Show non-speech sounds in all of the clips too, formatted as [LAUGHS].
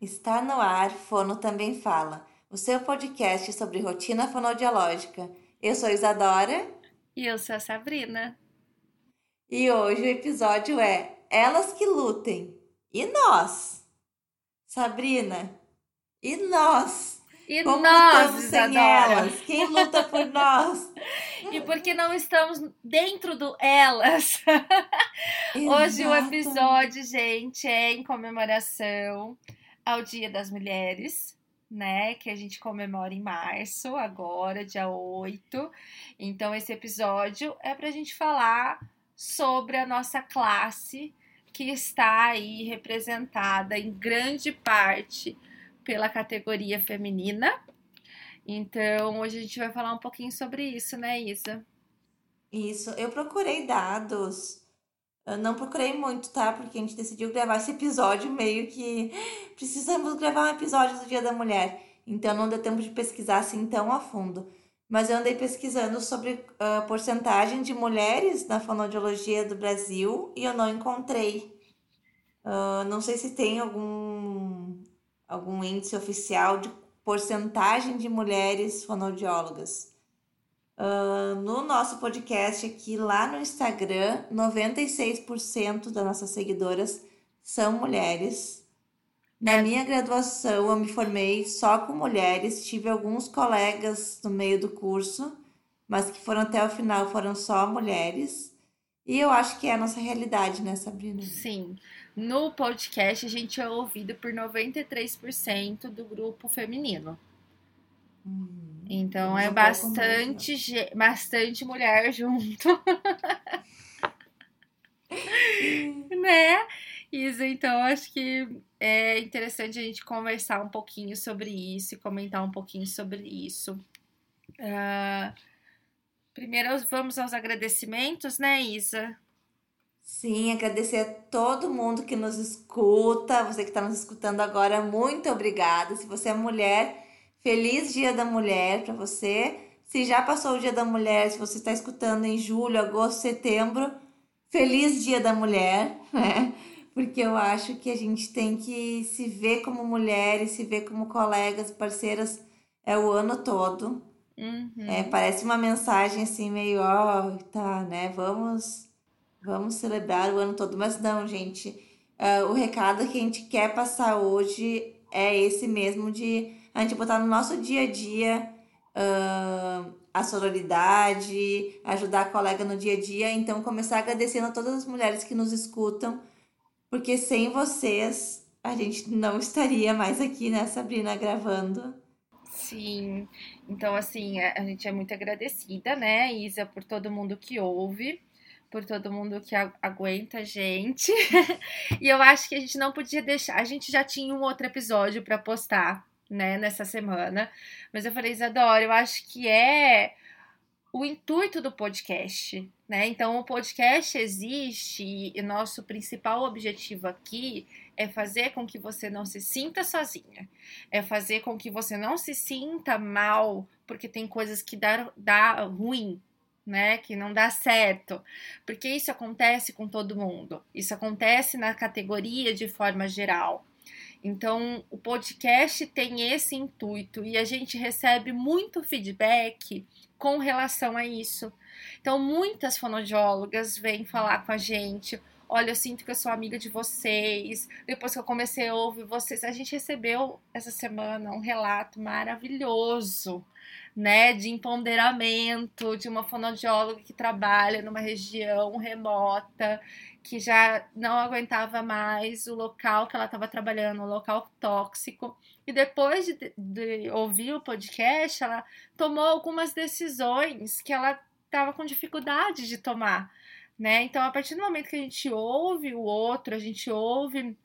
Está no ar, Fono Também Fala, o seu podcast sobre rotina fonodiológica. Eu sou Isadora. E eu sou a Sabrina. E hoje o episódio é Elas que Lutem. E nós? Sabrina, e nós? E Como nós, sem Isadora? elas? Quem luta por [LAUGHS] nós? E porque não estamos dentro do elas? [LAUGHS] Hoje o episódio, gente, é em comemoração ao Dia das Mulheres, né? Que a gente comemora em março, agora, dia 8. Então, esse episódio é pra gente falar sobre a nossa classe que está aí representada em grande parte pela categoria feminina. Então, hoje a gente vai falar um pouquinho sobre isso, né, Isa? Isso, eu procurei dados. Eu não procurei muito, tá? Porque a gente decidiu gravar esse episódio meio que [GASPS] precisamos gravar um episódio do Dia da Mulher. Então não deu tempo de pesquisar assim tão a fundo. Mas eu andei pesquisando sobre a porcentagem de mulheres na fonoaudiologia do Brasil e eu não encontrei. Ah, não sei se tem algum, algum índice oficial de porcentagem de mulheres fonoaudiólogas. Ah, no nosso podcast aqui, lá no Instagram, 96% das nossas seguidoras são mulheres. Na minha graduação, eu me formei só com mulheres. Tive alguns colegas no meio do curso, mas que foram até o final, foram só mulheres. E eu acho que é a nossa realidade, né, Sabrina? Sim. No podcast, a gente é ouvido por 93% do grupo feminino. Hum, Então é pouco mais, bastante, ge- bastante mulher [LAUGHS] junto, [LAUGHS] né? Isso, então acho que é interessante a gente conversar um pouquinho sobre isso e comentar um pouquinho sobre isso. Ah, primeiro vamos aos agradecimentos, né, Isa? Sim, agradecer a todo mundo que nos escuta, você que está nos escutando agora, muito obrigada. Se você é mulher, feliz Dia da Mulher para você. Se já passou o Dia da Mulher, se você está escutando em julho, agosto, setembro, feliz Dia da Mulher, [LAUGHS] né? Porque eu acho que a gente tem que se ver como mulher e se ver como colegas, parceiras, é o ano todo. Uhum. É, parece uma mensagem assim meio, ó, tá, né? Vamos, vamos celebrar o ano todo, mas não, gente. Ah, o recado que a gente quer passar hoje é esse mesmo de a gente botar no nosso dia a dia ah, a sororidade, ajudar a colega no dia a dia. Então, começar agradecendo a todas as mulheres que nos escutam, porque sem vocês a gente não estaria mais aqui, né, Sabrina, gravando. Sim, então assim, a gente é muito agradecida, né, Isa, por todo mundo que ouve, por todo mundo que aguenta a gente. [LAUGHS] E eu acho que a gente não podia deixar, a gente já tinha um outro episódio para postar, né, nessa semana, mas eu falei, Isadora, eu acho que é o intuito do podcast, né? Então, o podcast existe e nosso principal objetivo aqui é fazer com que você não se sinta sozinha é fazer com que você não se sinta mal, porque tem coisas que dá, dá ruim, né? Que não dá certo. Porque isso acontece com todo mundo. Isso acontece na categoria de forma geral. Então, o podcast tem esse intuito e a gente recebe muito feedback com relação a isso. Então, muitas fonoaudiólogas vêm falar com a gente. Olha, eu sinto que eu sou amiga de vocês. Depois que eu comecei a ouvir vocês, a gente recebeu essa semana um relato maravilhoso, né, de empoderamento de uma fonoaudióloga que trabalha numa região remota, que já não aguentava mais o local que ela estava trabalhando, um local tóxico. E depois de, de ouvir o podcast, ela tomou algumas decisões que ela estava com dificuldade de tomar né? Então, a partir do momento que a gente ouve o outro, a gente ouve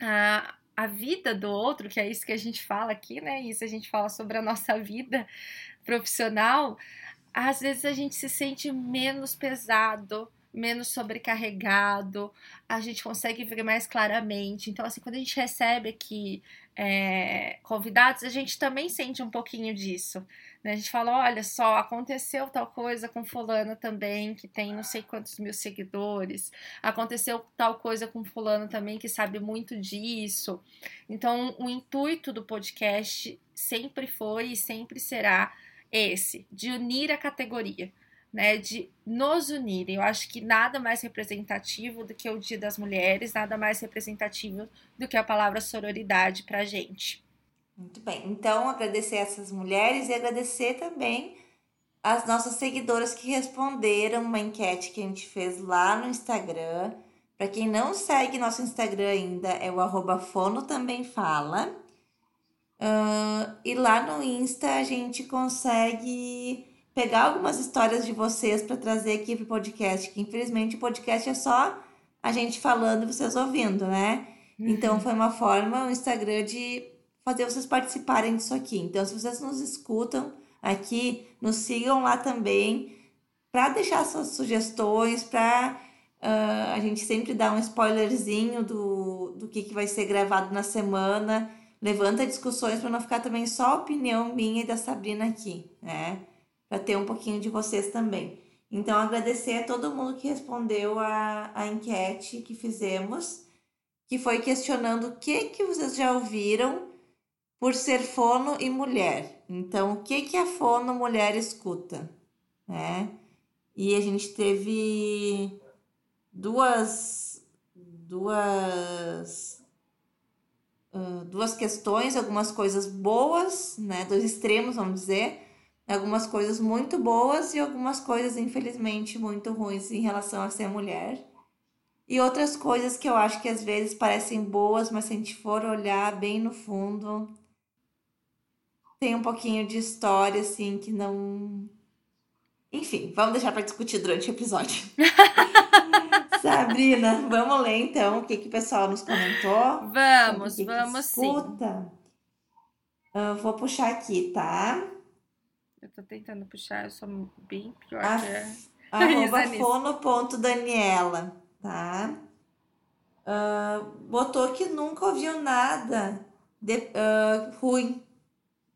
a, a vida do outro, que é isso que a gente fala aqui, né? Isso a gente fala sobre a nossa vida profissional, às vezes a gente se sente menos pesado, menos sobrecarregado, a gente consegue ver mais claramente. Então, assim, quando a gente recebe aqui é, convidados, a gente também sente um pouquinho disso. Né? A gente fala: olha só, aconteceu tal coisa com Fulano também, que tem não sei quantos mil seguidores, aconteceu tal coisa com Fulano também, que sabe muito disso. Então, o intuito do podcast sempre foi e sempre será esse, de unir a categoria né, de nos unirem. Eu acho que nada mais representativo do que o Dia das Mulheres, nada mais representativo do que a palavra sororidade para a gente. Muito bem. Então, agradecer essas mulheres e agradecer também as nossas seguidoras que responderam uma enquete que a gente fez lá no Instagram. Para quem não segue nosso Instagram ainda, é o arroba fono também fala. Uh, e lá no Insta a gente consegue pegar algumas histórias de vocês para trazer aqui pro podcast, que infelizmente o podcast é só a gente falando e vocês ouvindo, né? Uhum. Então foi uma forma, o Instagram, de fazer vocês participarem disso aqui. Então, se vocês nos escutam aqui, nos sigam lá também para deixar suas sugestões, para uh, ah, a gente sempre dar um spoilerzinho do, do que, que vai ser gravado na semana. Levanta discussões para não ficar também só a opinião minha e da Sabrina aqui, né? Para ter um pouquinho de vocês também. Então, agradecer a todo mundo que respondeu a, a enquete que fizemos, que foi questionando o que, que vocês já ouviram por ser fono e mulher. Então, o que, que a fono mulher escuta? Né? E a gente teve duas, duas, duas questões, algumas coisas boas, né? dois extremos, vamos dizer algumas coisas muito boas e algumas coisas, infelizmente, muito ruins em relação a ser mulher. E outras coisas que eu acho que às vezes parecem boas, mas se a gente for olhar bem no fundo, tem um pouquinho de história, assim, que não. Enfim, vamos deixar para discutir durante o episódio. [LAUGHS] Sabrina, vamos ler então o que, que o pessoal nos comentou. Vamos, que vamos que escuta. sim. Eu vou puxar aqui, tá? Eu tô tentando puxar, eu sou bem pior a, que a... Arroba fono.daniela, tá? Uh, botou que nunca ouviu nada de, uh, ruim,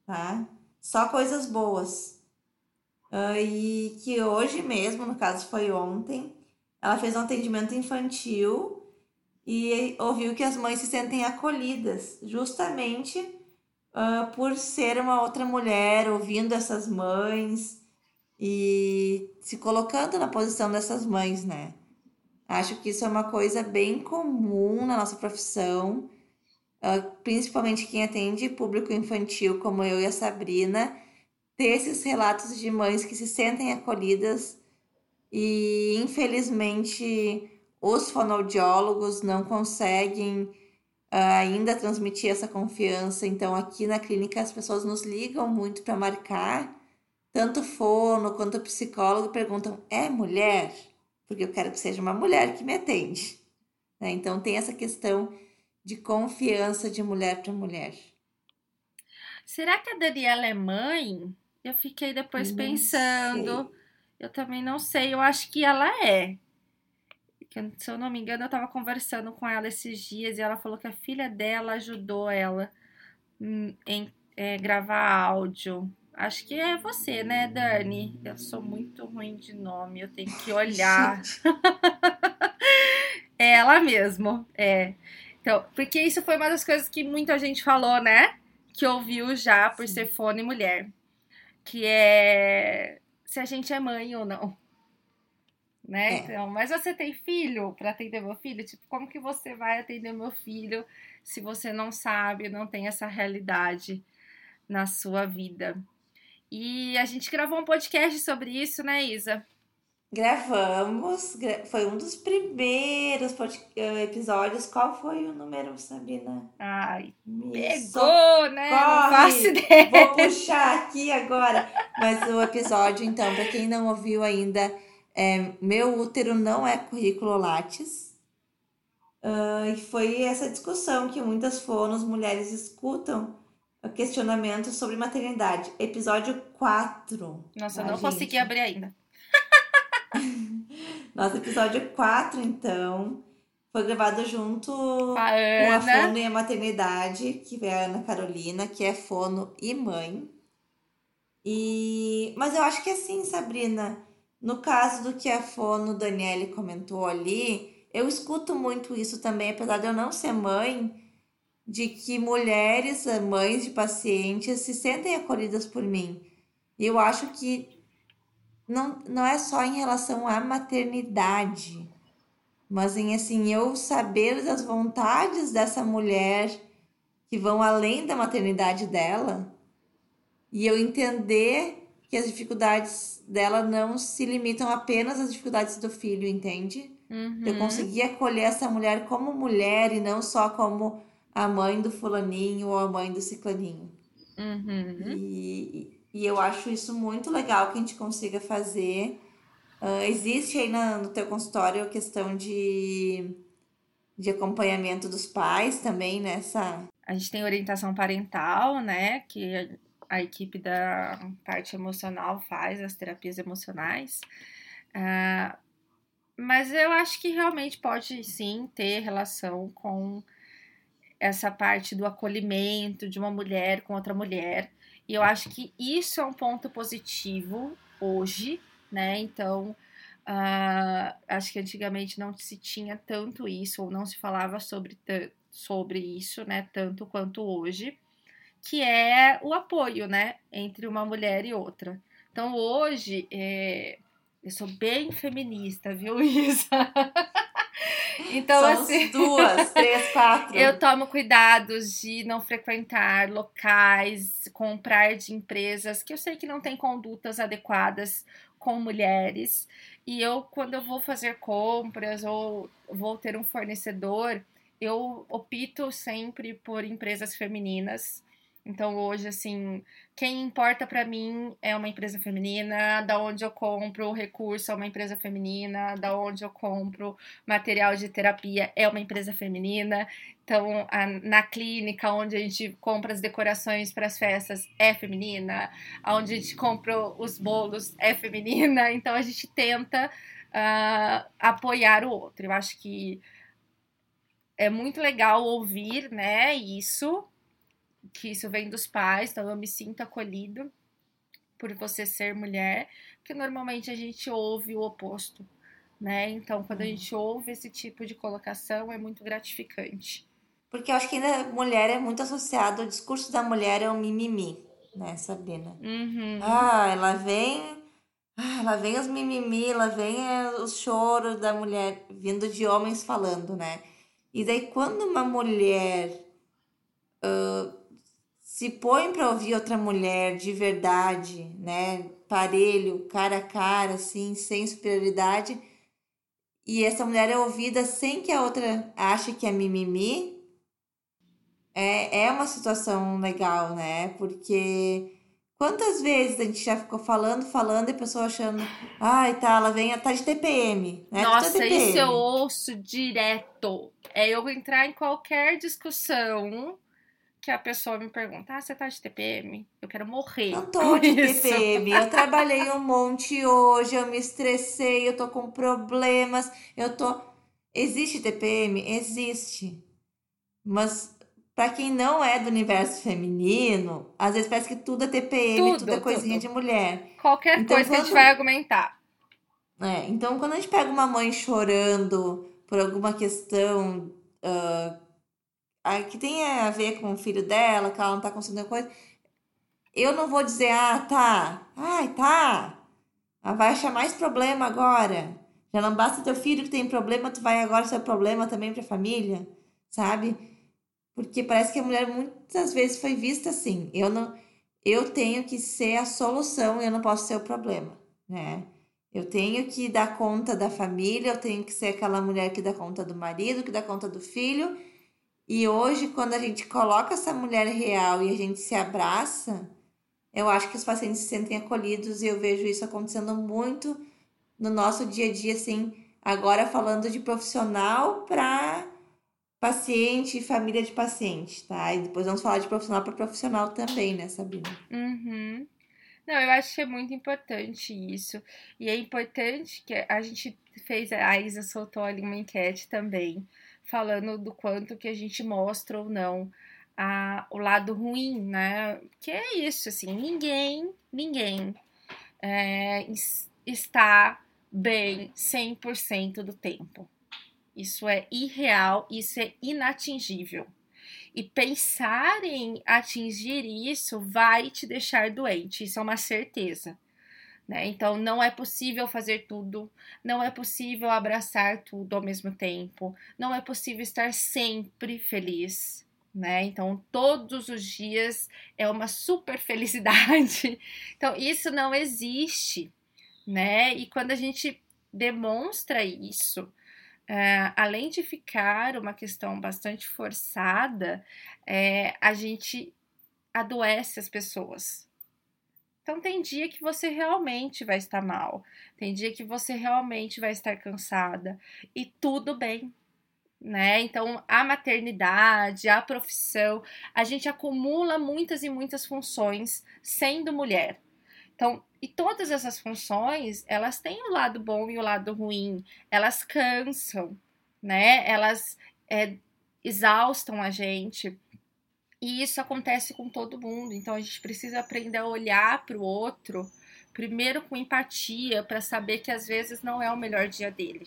tá? Só coisas boas. Uh, e que hoje mesmo, no caso foi ontem, ela fez um atendimento infantil e ouviu que as mães se sentem acolhidas, justamente uh, por ser uma outra mulher, ouvindo essas mães e se colocando na posição dessas mães, né? Acho que isso é uma coisa bem comum na nossa profissão, uh, principalmente quem atende público infantil, como eu e a Sabrina, ter esses relatos de mães que se sentem acolhidas e, infelizmente, os fonoaudiólogos não conseguem ainda transmitir essa confiança. Então, aqui na clínica, as pessoas nos ligam muito para marcar, tanto fono quanto psicólogo perguntam: é mulher? Porque eu quero que seja uma mulher que me atende. Né? Então, tem essa questão de confiança de mulher para mulher. Será que a Daniela é mãe? Eu fiquei depois não pensando. Sei. Eu também não sei. Eu acho que ela é que se eu não me engano, eu tava conversando com ela esses dias e ela falou que a filha dela ajudou ela em é, gravar áudio. Acho que é você, né, Dani? Eu sou muito ruim de nome, eu tenho que olhar. [LAUGHS] é ela mesmo, é. Então, porque isso foi uma das coisas que muita gente falou, né? Que ouviu já por Sim. ser fone mulher. Que é se a gente é mãe ou não né? É. Então, mas você tem filho para atender meu filho? Tipo, como que você vai atender meu filho se você não sabe, não tem essa realidade na sua vida? E a gente gravou um podcast sobre isso, né, Isa? Gravamos, foi um dos primeiros eh, episódios. Qual foi o número, Sabrina? Ai, Me pegou, né? Corre. Não faço ideia. Vou puxar aqui agora. Mas o episódio, então, para quem não ouviu ainda, é, meu útero não é currículo Lattes. Uh, e foi essa discussão que muitas fonos mulheres escutam questionamento sobre maternidade. Episódio 4. Nossa, eu não gente? consegui abrir ainda. [LAUGHS] Nosso episódio 4, então, foi gravado junto A com a. Fono e a Maternidade, que é a Ana Carolina, que é fono e mãe. E... Mas eu acho que assim, Sabrina, no caso do que a fono Daniele comentou ali, eu escuto muito isso também, apesar de eu não ser mãe, de que mulheres, eh, mães de pacientes, se sentem acolhidas por mim. E eu acho que não, não é só em relação à maternidade, mas em assim, eu saber das vontades dessa mulher que vão além da maternidade dela e eu entender que as dificuldades dela não se limitam apenas às dificuldades do filho, entende? Eu Uhum. consegui acolher essa mulher como mulher e não só como a mãe do fulaninho ou a mãe do ciclaninho. Uhum. E, e eu acho isso muito legal que a gente consiga fazer. Ah, existe aí na- no teu consultório a questão de, de acompanhamento dos pais também nessa. A gente tem orientação parental, né? Que a, equipe da parte emocional faz, as terapias emocionais. Ah, mas eu acho que realmente pode sim ter relação com essa parte do acolhimento de uma mulher com outra mulher. E eu acho que isso é um ponto positivo hoje, né? Então, ah, acho que antigamente não se tinha tanto isso, ou não se falava sobre, sobre isso, né? Tanto quanto hoje, que é o apoio, né? Entre uma mulher e outra. Então, hoje, é, eu sou bem feminista, viu, [LAUGHS] Isa? Então, Somos assim. duas, [LAUGHS] três, quatro. Eu tomo cuidados de não frequentar locais, comprar de empresas que eu sei que não têm condutas adequadas com mulheres. E eu, quando eu vou fazer compras ou vou ter um fornecedor, eu opto sempre por empresas femininas. Então hoje, assim, quem importa para mim é uma empresa feminina, da onde eu compro o recurso é uma empresa feminina, da onde eu compro material de terapia é uma empresa feminina. Então, a- na clínica onde a gente compra as decorações para as festas é feminina, onde a gente compra os bolos é feminina. [LAUGHS] Então, a gente tenta ah, apoiar o outro. Eu acho que é muito legal ouvir, né, isso, que isso vem dos pais, então eu me sinto acolhido por você ser mulher, porque normalmente a gente ouve o oposto, né? Então, quando a Hum. gente ouve esse tipo de colocação, é muito gratificante. Porque eu acho que ainda mulher é muito associado, o discurso da mulher é o mimimi, né, Sabrina? Uhum. Ah, ela vem. Ah, lá vem os mimimi, lá vem eh, os choros da mulher vindo de homens falando, né? E daí quando uma mulher ah, se põe pra ouvir outra mulher de verdade, né? Parelho, cara a cara, assim, sem superioridade, e essa mulher é ouvida sem que a outra ache que é mimimi, é, é uma situação legal, né? Porque quantas vezes a gente já ficou falando, falando, e a pessoa achando, ai, tá, ela vem, tá de TPM, né? Tá Nossa, TPM. isso eu ouço direto. É eu entrar em qualquer discussão que a pessoa me pergunta: Ah, você tá de TPM? Eu quero morrer. Não tô de isso. TPM, eu trabalhei um monte hoje, eu me estressei, eu tô com problemas, eu tô. Existe TPM? Existe. Mas pra quem não é do universo feminino, às vezes parece que tudo é TPM, tudo, Tudo, é coisinha tudo. de mulher. Qualquer Então, coisa que a gente quando- vai argumentar. É, então, quando a gente pega uma mãe chorando por alguma questão ah, ah, que tenha a ver com o filho dela, que ela não tá conseguindo coisa, eu não vou dizer, ah, tá, ai, tá, ah, vai achar mais problema agora. Já não basta teu filho que tem problema, tu vai agora ser problema também pra família, sabe? Porque parece que a mulher muitas vezes foi vista assim. Eu não, eu tenho que ser a solução e eu não posso ser o problema, né? Eu tenho que dar conta da família, eu tenho que ser aquela mulher que dá conta do marido, que dá conta do filho. E hoje, quando a gente coloca essa mulher real e a gente se abraça, eu acho que os pacientes se sentem acolhidos e eu vejo isso acontecendo muito no nosso dia a dia, assim, agora falando de profissional para paciente e família de paciente, tá? E depois vamos falar de profissional para profissional também, né, Sabrina? Uhum. Não, eu acho que é muito importante isso. E é importante que a gente fez, a Isa soltou ali uma enquete também, falando do quanto que a gente mostra ou não a, o lado ruim, né? Que é isso, assim, ninguém, ninguém é, está bem 100% do tempo. Isso é irreal, isso é inatingível. E pensar em atingir isso vai te deixar doente, isso é uma certeza. Né? Então, não é possível fazer tudo, não é possível abraçar tudo ao mesmo tempo, não é possível estar sempre feliz. Né? Então, todos os dias é uma super [LAUGHS] felicidade. Então, isso não existe, né? E quando a gente demonstra isso, é, além de ficar uma questão bastante forçada, é, a gente adoece as pessoas. Então, tem dia que você realmente vai estar mal, tem dia que você realmente vai estar cansada, e tudo bem, né? Então, a maternidade, a profissão, a gente acumula muitas e muitas funções sendo mulher. Então, e todas essas funções, elas têm o lado bom e o lado ruim. Elas cansam, né? Elas é, exaustam a gente. E isso acontece com todo mundo. Então, a gente precisa aprender a olhar para o outro, primeiro com empatia, para saber que às vezes não é o melhor dia dele.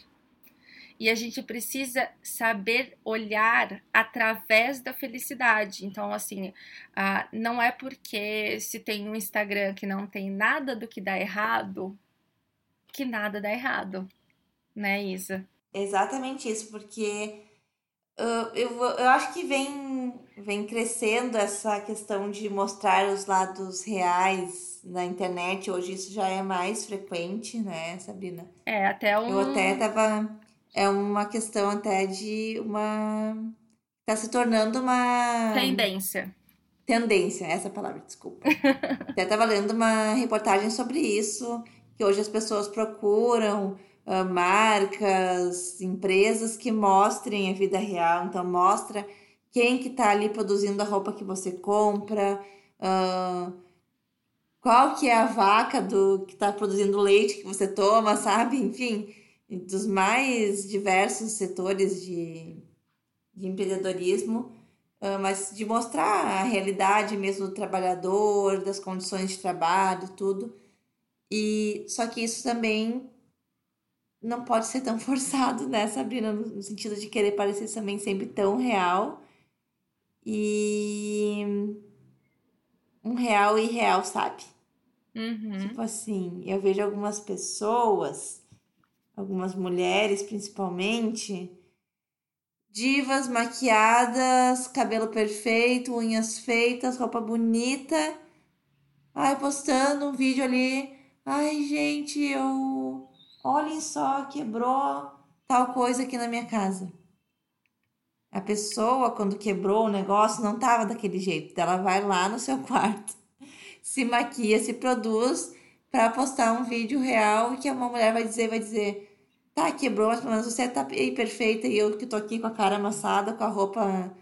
E a gente precisa saber olhar através da felicidade. Então, assim, ah, não é porque se tem um Instagram que não tem nada do que dá errado, que nada dá errado. Né, Isa? Exatamente isso, porque eu, eu acho que vem, vem crescendo essa questão de mostrar os lados reais na internet. Hoje isso já é mais frequente, né, Sabrina? É, até um... Eu até tava é uma questão até de uma. Tá se tornando uma. Tendência. Tendência, essa palavra, desculpa. [LAUGHS] até estava lendo uma reportagem sobre isso, que hoje as pessoas procuram marcas, empresas que mostrem a vida real. Então, mostra quem que tá ali produzindo a roupa que você compra, uh, qual que é a vaca do que está produzindo o leite que você toma, sabe? Enfim dos mais diversos setores de, de empreendedorismo, uh, mas de mostrar a realidade mesmo do trabalhador, das condições de trabalho, tudo. E só que isso também não pode ser tão [LAUGHS] forçado, né, Sabrina, no sentido de querer parecer também sempre tão real. E um real e real, sabe? Uhum. Tipo assim, eu vejo algumas pessoas algumas mulheres principalmente, divas maquiadas, cabelo perfeito, unhas feitas, roupa bonita. Ai, postando um vídeo ali. Ai, gente, eu. Olhem só, quebrou tal coisa aqui na minha casa. A pessoa, quando quebrou o negócio, não tava daquele jeito. Ela vai lá no seu quarto, [LAUGHS] se maquia, se produz para postar um vídeo real que uma mulher vai dizer, vai dizer, Tá, quebrou, mas pelo menos você tá aí perfeita e eu que tô aqui com a cara amassada, com a roupa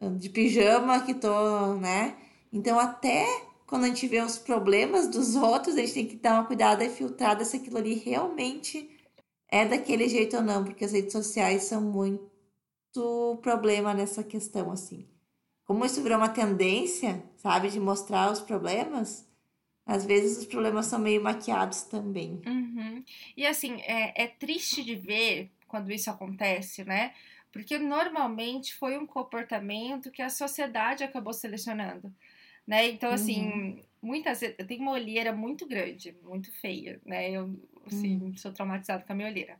ah, de pijama, que tô, né? Então, até quando a gente vê os problemas dos outros, a gente tem que dar uma cuidada e filtrar se aquilo ali realmente é daquele jeito ou não, porque as redes sociais são muito problema nessa questão, assim. Como isso virou uma tendência, sabe, de mostrar os problemas, às vezes os problemas são meio maquiados também. Uhum. E assim, é, é triste de ver quando isso acontece, né? Porque normalmente foi um comportamento que a sociedade acabou selecionando, né? Então, assim, uhum. muitas vezes, eu tenho uma olheira muito grande, muito feia, né? Eu, assim, uhum. sou traumatizada com a minha olheira.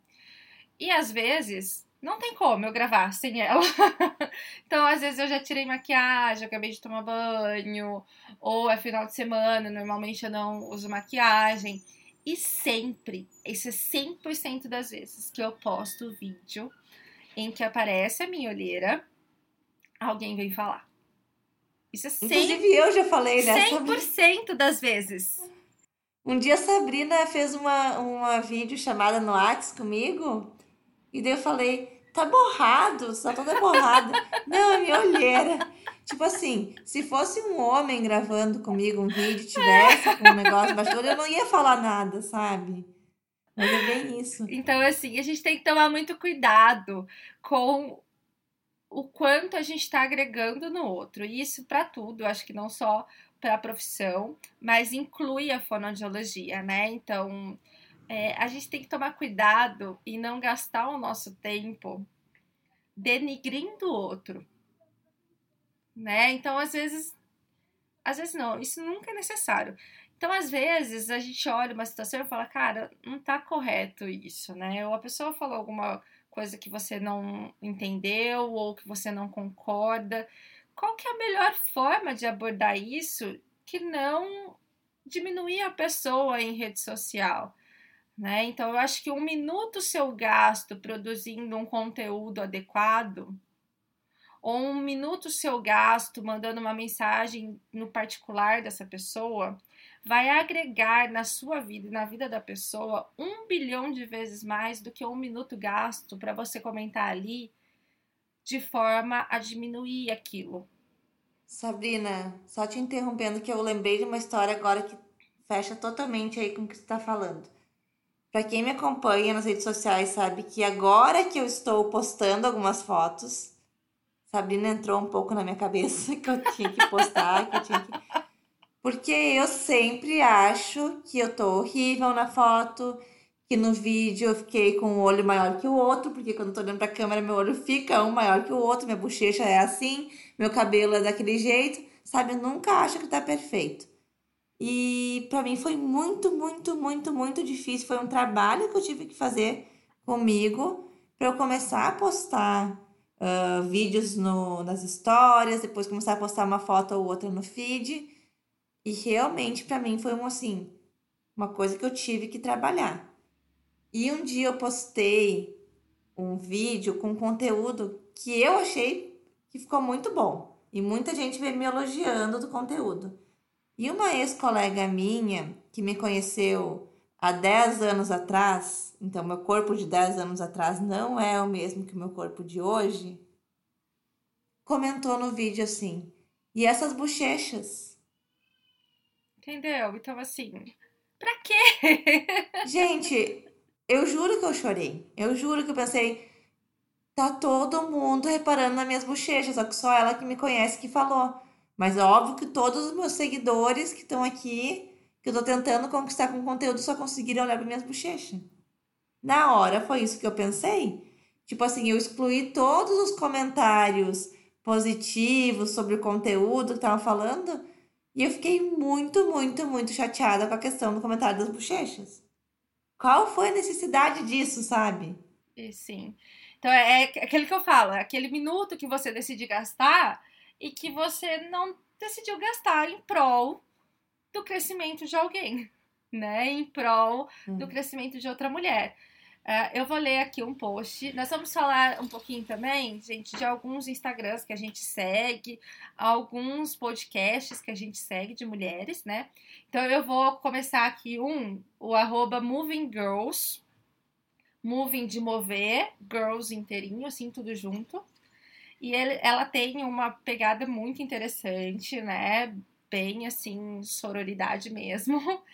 E às vezes, não tem como eu gravar sem ela. [LAUGHS] então, às vezes eu já tirei maquiagem, acabei de tomar banho, ou é final de semana, normalmente eu não uso maquiagem. E sempre, isso é 100% das vezes que eu posto vídeo em que aparece a minha olheira, alguém vem falar. Isso é 100%, Inclusive eu já falei, né? 100% das vezes. Um dia a Sabrina fez uma, uma vídeo chamada no Whats comigo, e daí eu falei, tá borrado, tá toda borrada. [LAUGHS] Não, é minha olheira. Tipo assim, se fosse um homem gravando comigo um vídeo, tivesse com um negócio bastidor, eu não ia falar nada, sabe? Mas é bem isso. Então, assim, a gente tem que tomar muito cuidado com o quanto a gente está agregando no outro. E isso para tudo, acho que não só para a profissão, mas inclui a fonoaudiologia, né? Então, é, a gente tem que tomar cuidado e não gastar o nosso tempo denigrindo o outro, né? Então, às vezes, às vezes não, isso nunca é necessário. Então, às vezes, a gente olha uma situação e fala, cara, não tá correto isso, né? Ou a pessoa falou alguma coisa que você não entendeu ou que você não concorda. Qual que é a melhor forma de abordar isso que não diminuir a pessoa em rede social? Né? Então, eu acho que um minuto seu gasto produzindo um conteúdo adequado, ou um minuto seu gasto mandando uma mensagem no particular dessa pessoa, vai agregar na sua vida e na vida da pessoa um bilhão de vezes mais do que um minuto gasto para você comentar ali de forma a diminuir aquilo. Sabrina, só te interrompendo que eu lembrei de uma história agora que fecha totalmente aí com o que você está falando. Para quem me acompanha nas redes sociais sabe que agora que eu estou postando algumas fotos, Sabrina entrou um pouco na minha cabeça [LAUGHS] que eu tinha que postar, que eu tinha que porque eu sempre acho que eu tô horrível na foto, que no vídeo eu fiquei com um olho maior que o outro, porque quando eu tô olhando pra câmera meu olho fica um maior que o outro, minha bochecha é assim, meu cabelo é daquele jeito, sabe? Eu nunca acho que tá perfeito. E para mim foi muito, muito, muito, muito difícil. Foi um trabalho que eu tive que fazer comigo para eu começar a postar uh, vídeos no, nas histórias, depois começar a postar uma foto ou outra no feed. E realmente para mim foi um assim, uma coisa que eu tive que trabalhar. E um dia eu postei um vídeo com conteúdo que eu achei que ficou muito bom. E muita gente veio me elogiando do conteúdo. E uma ex-colega minha, que me conheceu há 10 anos atrás, então meu corpo de 10 anos atrás não é o mesmo que o meu corpo de hoje, comentou no vídeo assim: e essas bochechas? Entendeu? Então, assim, pra quê? [LAUGHS] Gente, eu juro que eu chorei. Eu juro que eu pensei, tá todo mundo reparando nas minhas bochechas, só que só ela que me conhece que falou. Mas é óbvio que todos os meus seguidores que estão aqui, que eu tô tentando conquistar com conteúdo, só conseguiram olhar para minhas bochechas. Na hora foi isso que eu pensei. Tipo assim, eu excluí todos os comentários positivos sobre o conteúdo que estavam falando e eu fiquei muito, muito, muito chateada com a questão do comentário das bochechas. Qual foi a necessidade disso, sabe? E sim. Então é, é aquele que eu falo, é aquele minuto que você decide gastar e que você não decidiu gastar em prol do crescimento de alguém, né? Em prol hum. do crescimento de outra mulher. Uh, eu vou ler aqui um post. Nós vamos falar um pouquinho também, gente, de alguns Instagrams que a gente segue, alguns podcasts que a gente segue de mulheres, né? Então eu vou começar aqui um, o arroba Moving Girls, Moving de mover, Girls inteirinho, assim, tudo junto. E ele, ela tem uma pegada muito interessante, né? Bem assim, sororidade mesmo. [LAUGHS]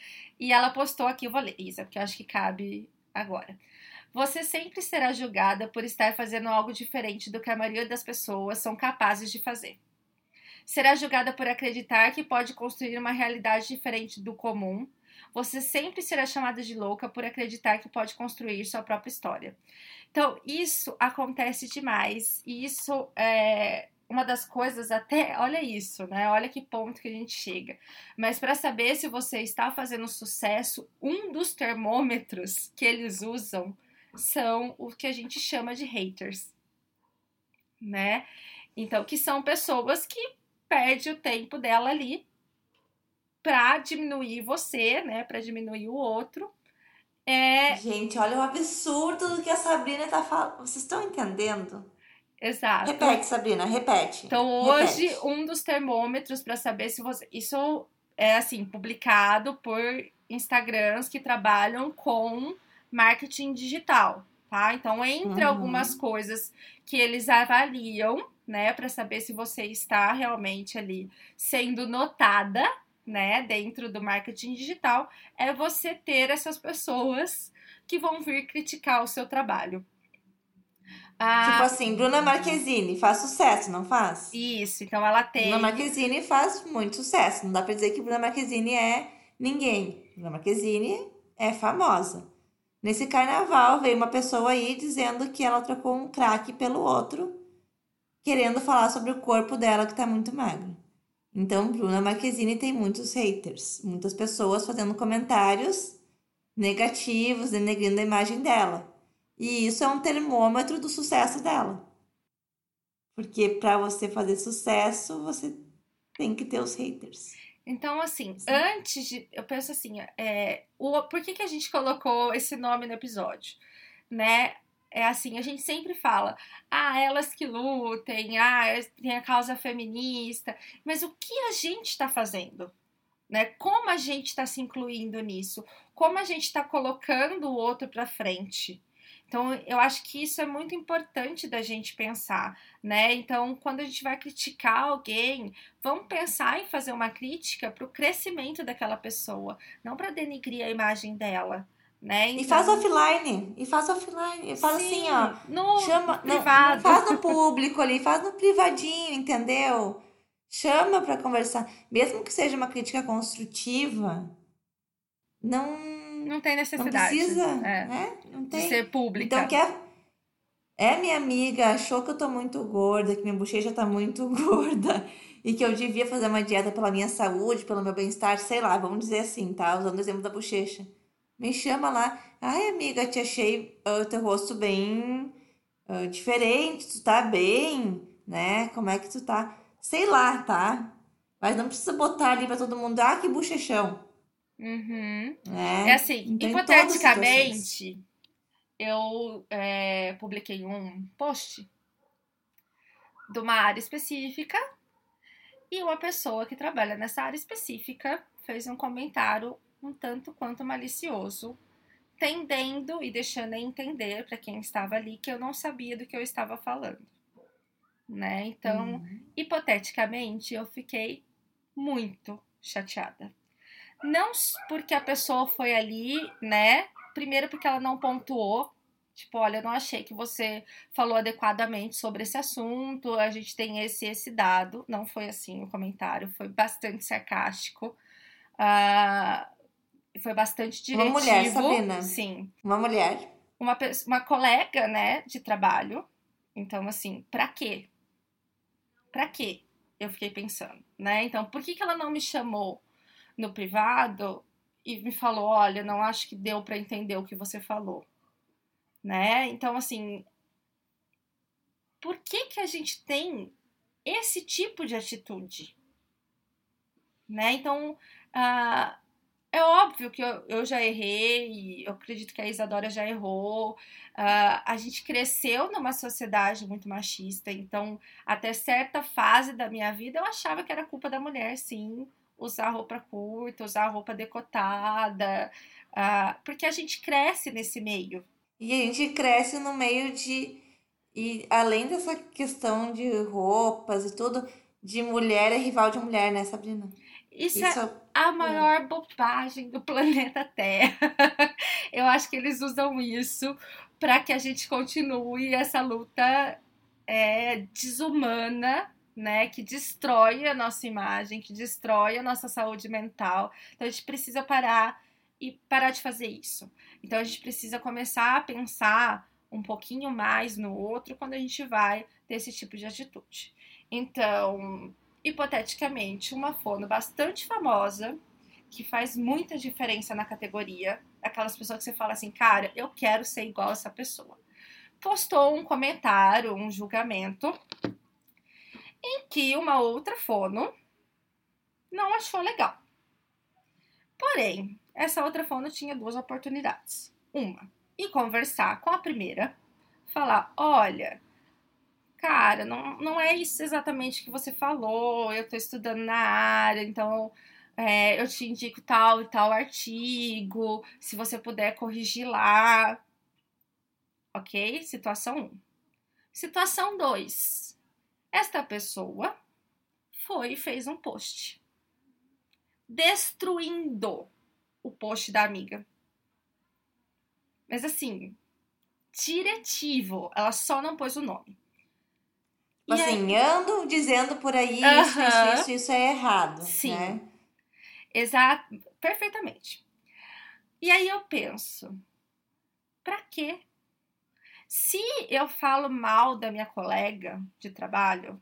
E ela postou aqui, eu vou ler, Isa, porque eu acho que cabe agora. Você sempre será julgada por estar fazendo algo diferente do que a maioria das pessoas são capazes de fazer. Será julgada por acreditar que pode construir uma realidade diferente do comum. Você sempre será chamada de louca por acreditar que pode construir sua própria história. Então, isso acontece demais. E isso é uma das coisas até, olha isso, né? Olha que ponto que a gente chega. Mas para saber se você está fazendo sucesso, um dos termômetros que eles usam são o que a gente chama de haters, né? Então, que são pessoas que perdem o tempo dela ali para diminuir você, né? Para diminuir o outro. É... Gente, olha o absurdo do que a Sabrina tá falando. Vocês estão entendendo? Exato. Repete, Sabrina, repete. Então, hoje, repete. um dos termômetros para saber se você. Isso é assim, publicado por Instagrams que trabalham com marketing digital, tá? Então, entre uhum. algumas coisas que eles avaliam, né, para saber se você está realmente ali sendo notada, né, dentro do marketing digital, é você ter essas pessoas que vão vir criticar o seu trabalho. Ah, tipo assim, Bruna Marquezine faz sucesso, não faz? Isso, então ela tem. Bruna Marquezine faz muito sucesso. Não dá pra dizer que Bruna Marquezine é ninguém. Bruna Marquezine é famosa. Nesse carnaval veio uma pessoa aí dizendo que ela trocou um craque pelo outro, querendo falar sobre o corpo dela que tá muito magro. Então, Bruna Marquezine tem muitos haters, muitas pessoas fazendo comentários negativos, denegrindo a imagem dela. E isso é um termômetro do sucesso dela. Porque para você fazer sucesso, você tem que ter os haters. Então, assim, Sim. antes de. Eu penso assim, é, o, por que, que a gente colocou esse nome no episódio? Né? É assim, a gente sempre fala, ah, elas que lutem, ah, tem a causa feminista, mas o que a gente está fazendo? Né? Como a gente está se incluindo nisso? Como a gente está colocando o outro para frente? Então, eu acho que isso é muito importante da gente pensar, né? Então, quando a gente vai criticar alguém, vamos pensar em fazer uma crítica para o crescimento daquela pessoa, não para denigrir a imagem dela. Né? Então... E faz então offline, e faz offline, e faz assim, ó. No chama, privado. Não, não faz no público ali, faz no privadinho, entendeu? Chama para conversar. Mesmo que seja uma crítica construtiva, não não tem necessidade. Não precisa, é, né? Não tem. De ser pública. Então, quer... É minha amiga, achou que eu tô muito gorda, que minha bochecha tá muito [LAUGHS] gorda e que eu devia fazer uma dieta pela minha saúde, pelo meu bem-estar, sei lá, vamos dizer assim, tá? Usando o exemplo da bochecha. Me chama lá. Ai, amiga, te achei o uh, teu rosto bem uh, diferente, tu tá bem, né? Como é que tu tá? Sei lá, tá? Mas não precisa botar ali pra todo mundo, ah, que bochechão. Uhum. É, é assim, hipoteticamente, eu é, publiquei um post de uma área específica e uma pessoa que trabalha nessa área específica fez um comentário um tanto quanto malicioso, tendendo e deixando a entender para quem estava ali que eu não sabia do que eu estava falando. Né? Então, uhum. hipoteticamente, eu fiquei muito chateada. Não porque a pessoa foi ali, né? Primeiro porque ela não pontuou. Tipo, olha, eu não achei que você falou adequadamente sobre esse assunto. A gente tem esse esse dado. Não foi assim o comentário, foi bastante sarcástico. Uh, foi bastante diretivo. Uma mulher, Sabrina. Sim. Uma mulher. Uma, uma colega, né, de trabalho. Então, assim, pra quê? Pra quê? Eu fiquei pensando, né? Então, por que, que ela não me chamou no privado e me falou: olha, não acho que deu para entender o que você falou. Né? Então, assim, por que, que a gente tem esse tipo de atitude? Né? Então, uh, é óbvio que eu, eu já errei, eu acredito que a Isadora já errou. Uh, a gente cresceu numa sociedade muito machista, então, até certa fase da minha vida, eu achava que era culpa da mulher, sim usar roupa curta, usar roupa decotada, uh, porque a gente cresce nesse meio. E a gente cresce no meio de. E além dessa questão de roupas e tudo, de mulher é rival de mulher, né, Sabrina? Isso, Isso é a é. maior bobagem do [LAUGHS] planeta Terra. Eu acho que eles usam isso para que a gente continue essa luta é, desumana né, que destrói a nossa imagem, que destrói a nossa saúde mental. Então a gente precisa parar e parar de fazer isso. Então a gente precisa começar a pensar um pouquinho mais no outro quando a gente vai ter esse tipo de atitude. Então, hipoteticamente, uma fono bastante famosa, que faz muita diferença na categoria, aquelas pessoas que você fala assim, cara, eu quero ser igual a essa pessoa. Postou um comentário, um julgamento em que uma outra fono não achou legal. Porém, essa outra fono tinha duas oportunidades. Uma, ir conversar com a primeira, falar: olha, cara, não, não é isso exatamente que você falou, eu tô estudando na área, então é, eu te indico tal e tal artigo, se você puder corrigir lá. Ok? Situação 1. Um. Situação 2 Esta pessoa foi e fez um post destruindo o post da amiga. Mas assim, diretivo, ela só não pôs o nome. E assim, aí... ando dizendo por aí, uh -huh. isso, isso, isso, isso é errado. Sim. Né? Exato, perfeitamente. E aí eu penso, pra quê? Se eu falo mal da minha colega de trabalho,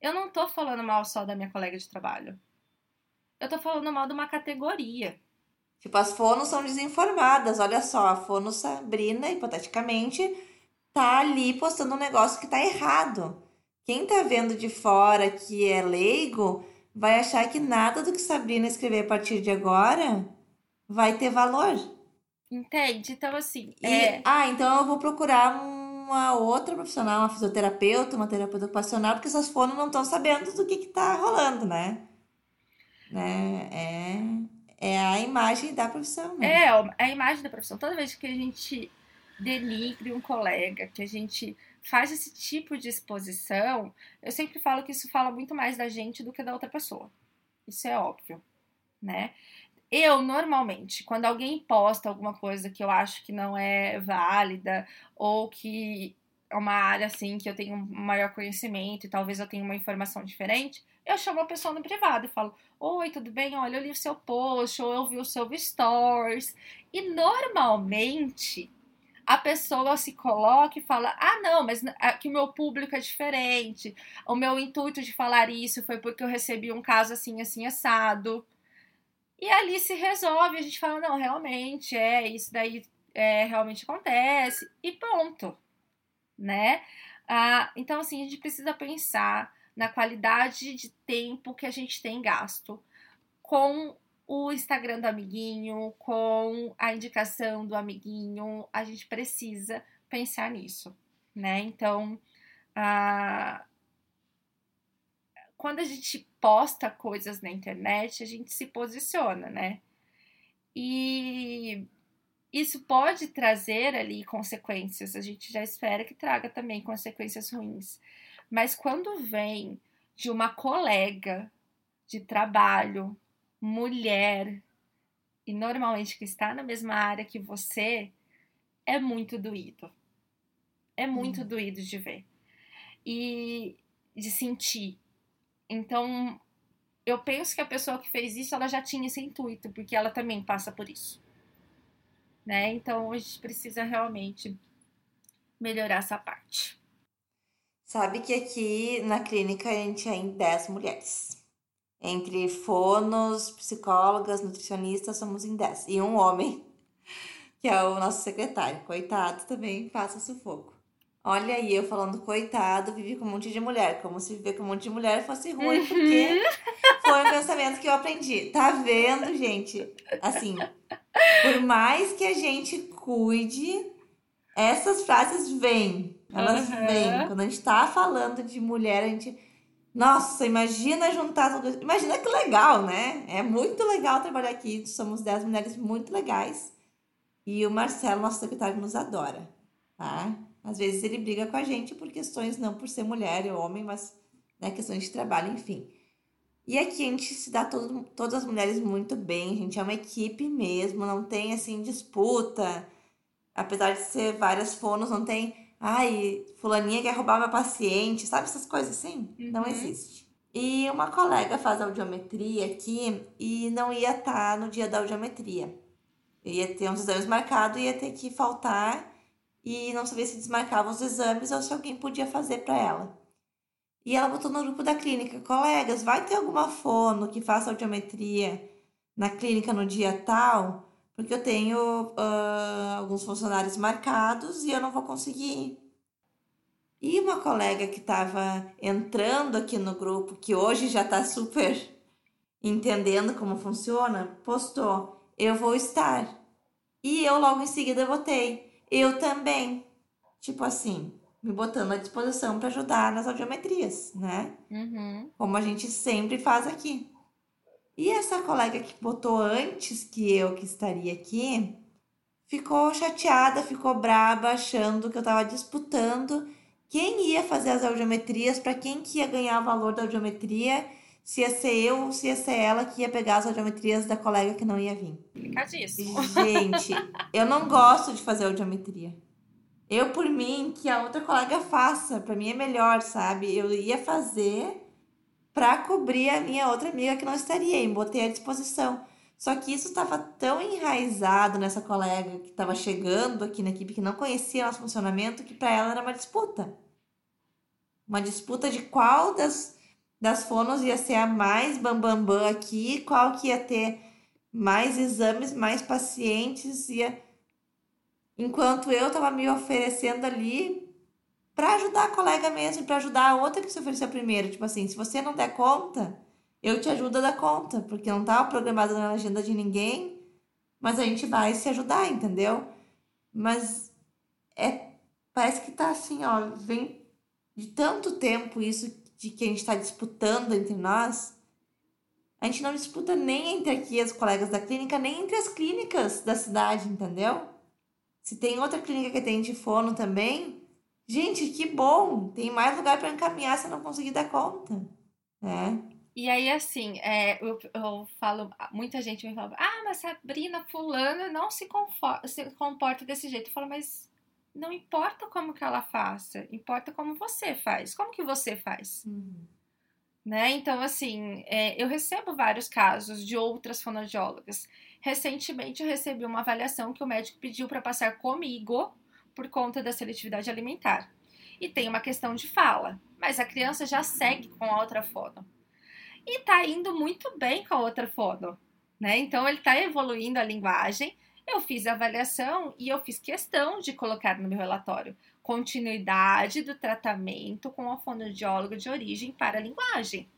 eu não tô falando mal só da minha colega de trabalho. Eu tô falando mal de uma categoria. Tipo, as fonos são desinformadas. Olha só, a fono Sabrina, hipoteticamente, tá ali postando um negócio que tá errado. Quem tá vendo de fora que é leigo vai achar que nada do que Sabrina escrever a partir de agora vai ter valor. Entende? Então, assim. E, é... Ah, então eu vou procurar uma outra profissional, uma fisioterapeuta, uma terapeuta ocupacional, porque essas fonos não estão sabendo do que, que tá rolando, né? né? É, é a imagem da profissão, né? É, a imagem da profissão. Toda vez que a gente denigre um colega, que a gente faz esse tipo de exposição, eu sempre falo que isso fala muito mais da gente do que da outra pessoa. Isso é óbvio, né? Eu, normalmente, quando alguém posta alguma coisa que eu acho que não é válida ou que é uma área assim que eu tenho um maior conhecimento e talvez eu tenha uma informação diferente, eu chamo a pessoa no privado e falo: Oi, tudo bem? Olha, eu li o seu post, ou eu vi o seu stories. E normalmente a pessoa se coloca e fala: Ah, não, mas aqui o meu público é diferente. O meu intuito de falar isso foi porque eu recebi um caso assim, assim, assado. E ali se resolve, a gente fala: Não, realmente, é, isso daí é, realmente acontece, e ponto, né? Ah, então, assim, a gente precisa pensar na qualidade de tempo que a gente tem gasto com o Instagram do amiguinho, com a indicação do amiguinho, a gente precisa pensar nisso, né? Então, quando a gente posta coisas na internet, a gente se posiciona, né? E isso pode trazer ali consequências, a gente já espera que traga também consequências ruins. Mas quando vem de uma colega de trabalho, mulher, e normalmente que está na mesma área que você, é muito doído. É muito uhum. doído de ver. E de sentir. Então, eu penso que a pessoa que fez isso, ela já tinha esse intuito, porque ela também passa por isso. Né? Então, a gente precisa realmente melhorar essa parte. Sabe que aqui na clínica a gente é em 10 mulheres. Entre fonos, psicólogas, nutricionistas, somos em 10. E um homem, [LAUGHS] que é o nosso secretário. Coitado, também passa sufoco. Olha aí, eu falando coitado, vivi com um monte de mulher. Como se viver com um monte de mulher fosse ruim, uhum. porque foi um pensamento que eu aprendi. Tá vendo, gente? Assim, por mais que a gente cuide, essas frases vêm elas uhum. vêm. Quando a gente tá falando de mulher, a gente. Nossa, imagina juntar tudo. Imagina que legal, né? É muito legal trabalhar aqui. Somos 10 mulheres muito legais. E o Marcelo, nosso secretário, nos adora, tá? Às vezes ele briga com a gente por questões, não por ser mulher ou homem, mas né, questões de trabalho, enfim. E aqui a gente se dá todo, todas as mulheres muito bem, a gente é uma equipe mesmo, não tem assim disputa. Apesar de ser várias fonos, não tem ai, fulaninha quer roubar meu paciente, sabe essas coisas assim? Uhum. Não existe. E uma colega faz audiometria aqui e não ia estar tá no dia da audiometria. ia ter uns exames marcados, ia ter que faltar e não sabia se desmarcava os exames ou se alguém podia fazer para ela. E ela botou no grupo da clínica, colegas, vai ter alguma fono que faça audiometria na clínica no dia tal? porque eu tenho uh, alguns funcionários marcados e eu não vou conseguir. E uma colega que estava entrando aqui no grupo, que hoje já está super entendendo como funciona, postou: Eu vou estar. E eu logo em seguida botei: Eu também. Tipo assim, me botando à disposição para ajudar nas audiometrias, né? Uhum. Como a gente sempre faz aqui. E essa colega que botou antes que eu que estaria aqui ficou chateada, ficou braba, achando que eu estava disputando quem ia fazer as audiometrias, para quem que ia ganhar o valor da audiometria, se ia ser eu ou se ia ser ela que ia pegar as audiometrias da colega que não ia vir. Complicadíssimo. Gente, eu não gosto de fazer audiometria. Eu, por mim, que a outra colega faça, para mim é melhor, sabe? Eu ia fazer para cobrir a minha outra amiga que não estaria, e botei à disposição. Só que isso estava tão enraizado nessa colega que estava chegando aqui na equipe, que não conhecia nosso funcionamento, que para ela era uma disputa. Uma disputa de qual das, das fonos ia ser a mais bambambam bam, bam aqui, qual que ia ter mais exames, mais pacientes, ia... enquanto eu estava me oferecendo ali para ajudar a colega mesmo, para ajudar a outra que se ofereceu primeiro. Tipo assim, se você não der conta, eu te ajudo a dar conta, porque não estava programado na agenda de ninguém, mas a gente vai se ajudar, entendeu? Mas é parece que tá assim, ó, vem de tanto tempo isso de que a gente está disputando entre nós. A gente não disputa nem entre aqui as colegas da clínica, nem entre as clínicas da cidade, entendeu? Se tem outra clínica que tem de fono também, gente, que bom! Tem mais lugar para encaminhar se eu não conseguir dar conta, né? E aí, assim, é, eu, eu falo, muita gente me fala, ah, mas Sabrina fulana não se, se comporta desse jeito. Eu falo, mas não importa como que ela faça, importa como você faz. Como que você faz? Uhum. Né? Então, assim, é, eu recebo vários casos de outras fonoaudiólogas. Recentemente, eu recebi uma avaliação que o médico pediu para passar comigo por conta da seletividade alimentar. E tem uma questão de fala, mas a criança já segue com a outra fono e tá indo muito bem com a outra fono, né? Então ele tá evoluindo a linguagem. Eu fiz a avaliação e eu fiz questão de colocar no meu relatório continuidade do tratamento com a fonoaudióloga de origem para a linguagem.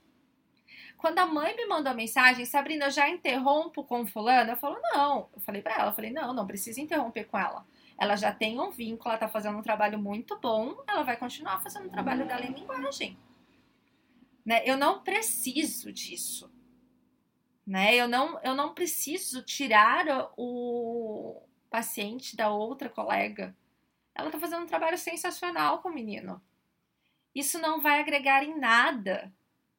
Quando a mãe me mandou a mensagem, Sabrina, eu já interrompo com fulano? Eu falo, não. Eu falei para ela, eu falei, não, não precisa interromper com ela. Ela já tem um vínculo, ela tá fazendo um trabalho muito bom, ela vai continuar fazendo o trabalho dela em linguagem. Né? Eu não preciso disso. Né? Eu, não, eu não preciso tirar o paciente da outra colega. Ela está fazendo um trabalho sensacional com o menino. Isso não vai agregar em nada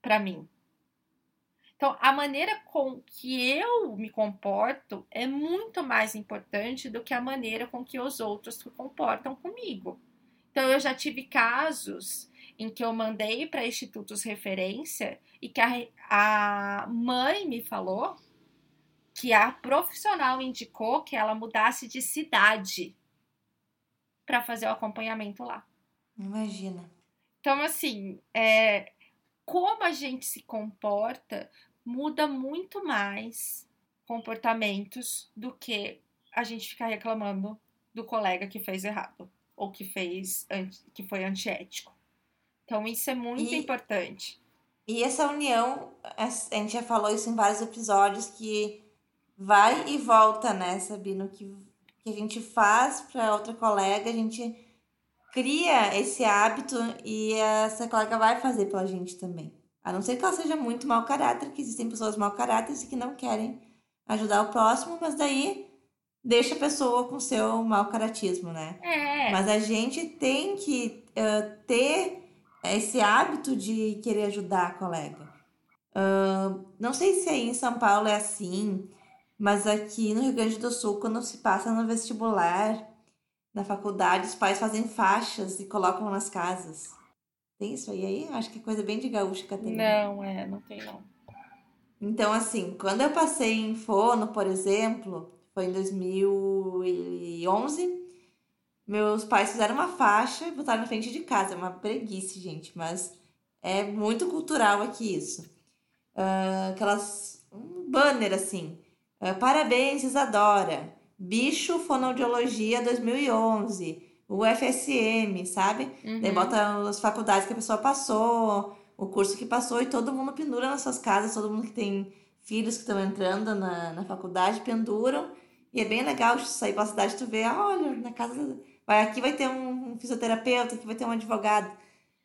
para mim. Então, a maneira com que eu me comporto é muito mais importante do que a maneira com que os outros se comportam comigo. Então, eu já tive casos em que eu mandei para institutos referência e que a, a mãe me falou que a profissional indicou que ela mudasse de cidade para fazer o acompanhamento lá. Imagina. Então, assim, é, como a gente se comporta muda muito mais comportamentos do que a gente ficar reclamando do colega que fez errado ou que fez que foi antiético. Então, isso é muito e, importante. E essa união, a gente já falou isso em vários episódios, que vai e volta, né, Sabino? Que, que a gente faz para outra colega, a gente cria esse hábito e essa colega vai fazer pela gente também. A não ser que ela seja muito mau caráter, que existem pessoas mau caráter e que não querem ajudar o próximo, mas daí deixa a pessoa com seu mau caratismo, né? É. Mas a gente tem que uh, ter esse hábito de querer ajudar a colega. Uh, não sei se aí em São Paulo é assim, mas aqui no Rio Grande do Sul, quando se passa no vestibular, na faculdade, os pais fazem faixas e colocam nas casas. Tem isso aí? aí? Acho que é coisa bem de gaúcha que tem. Não, é, não tem não. Então, assim, quando eu passei em fono, por exemplo, foi em 2011, meus pais fizeram uma faixa e botaram na frente de casa. É uma preguiça, gente, mas é muito cultural aqui isso. Uh, aquelas. Um banner assim. Uh, Parabéns, Isadora. Bicho Fonoaudiologia 2011. O FSM, sabe? Uhum. Daí bota as faculdades que a pessoa passou, o curso que passou, e todo mundo pendura nas suas casas, todo mundo que tem filhos que estão entrando na, na faculdade penduram. E é bem legal sair pela cidade e tu ver, olha, na casa Vai, aqui vai ter um, fisioterapeuta, aqui vai ter um advogado.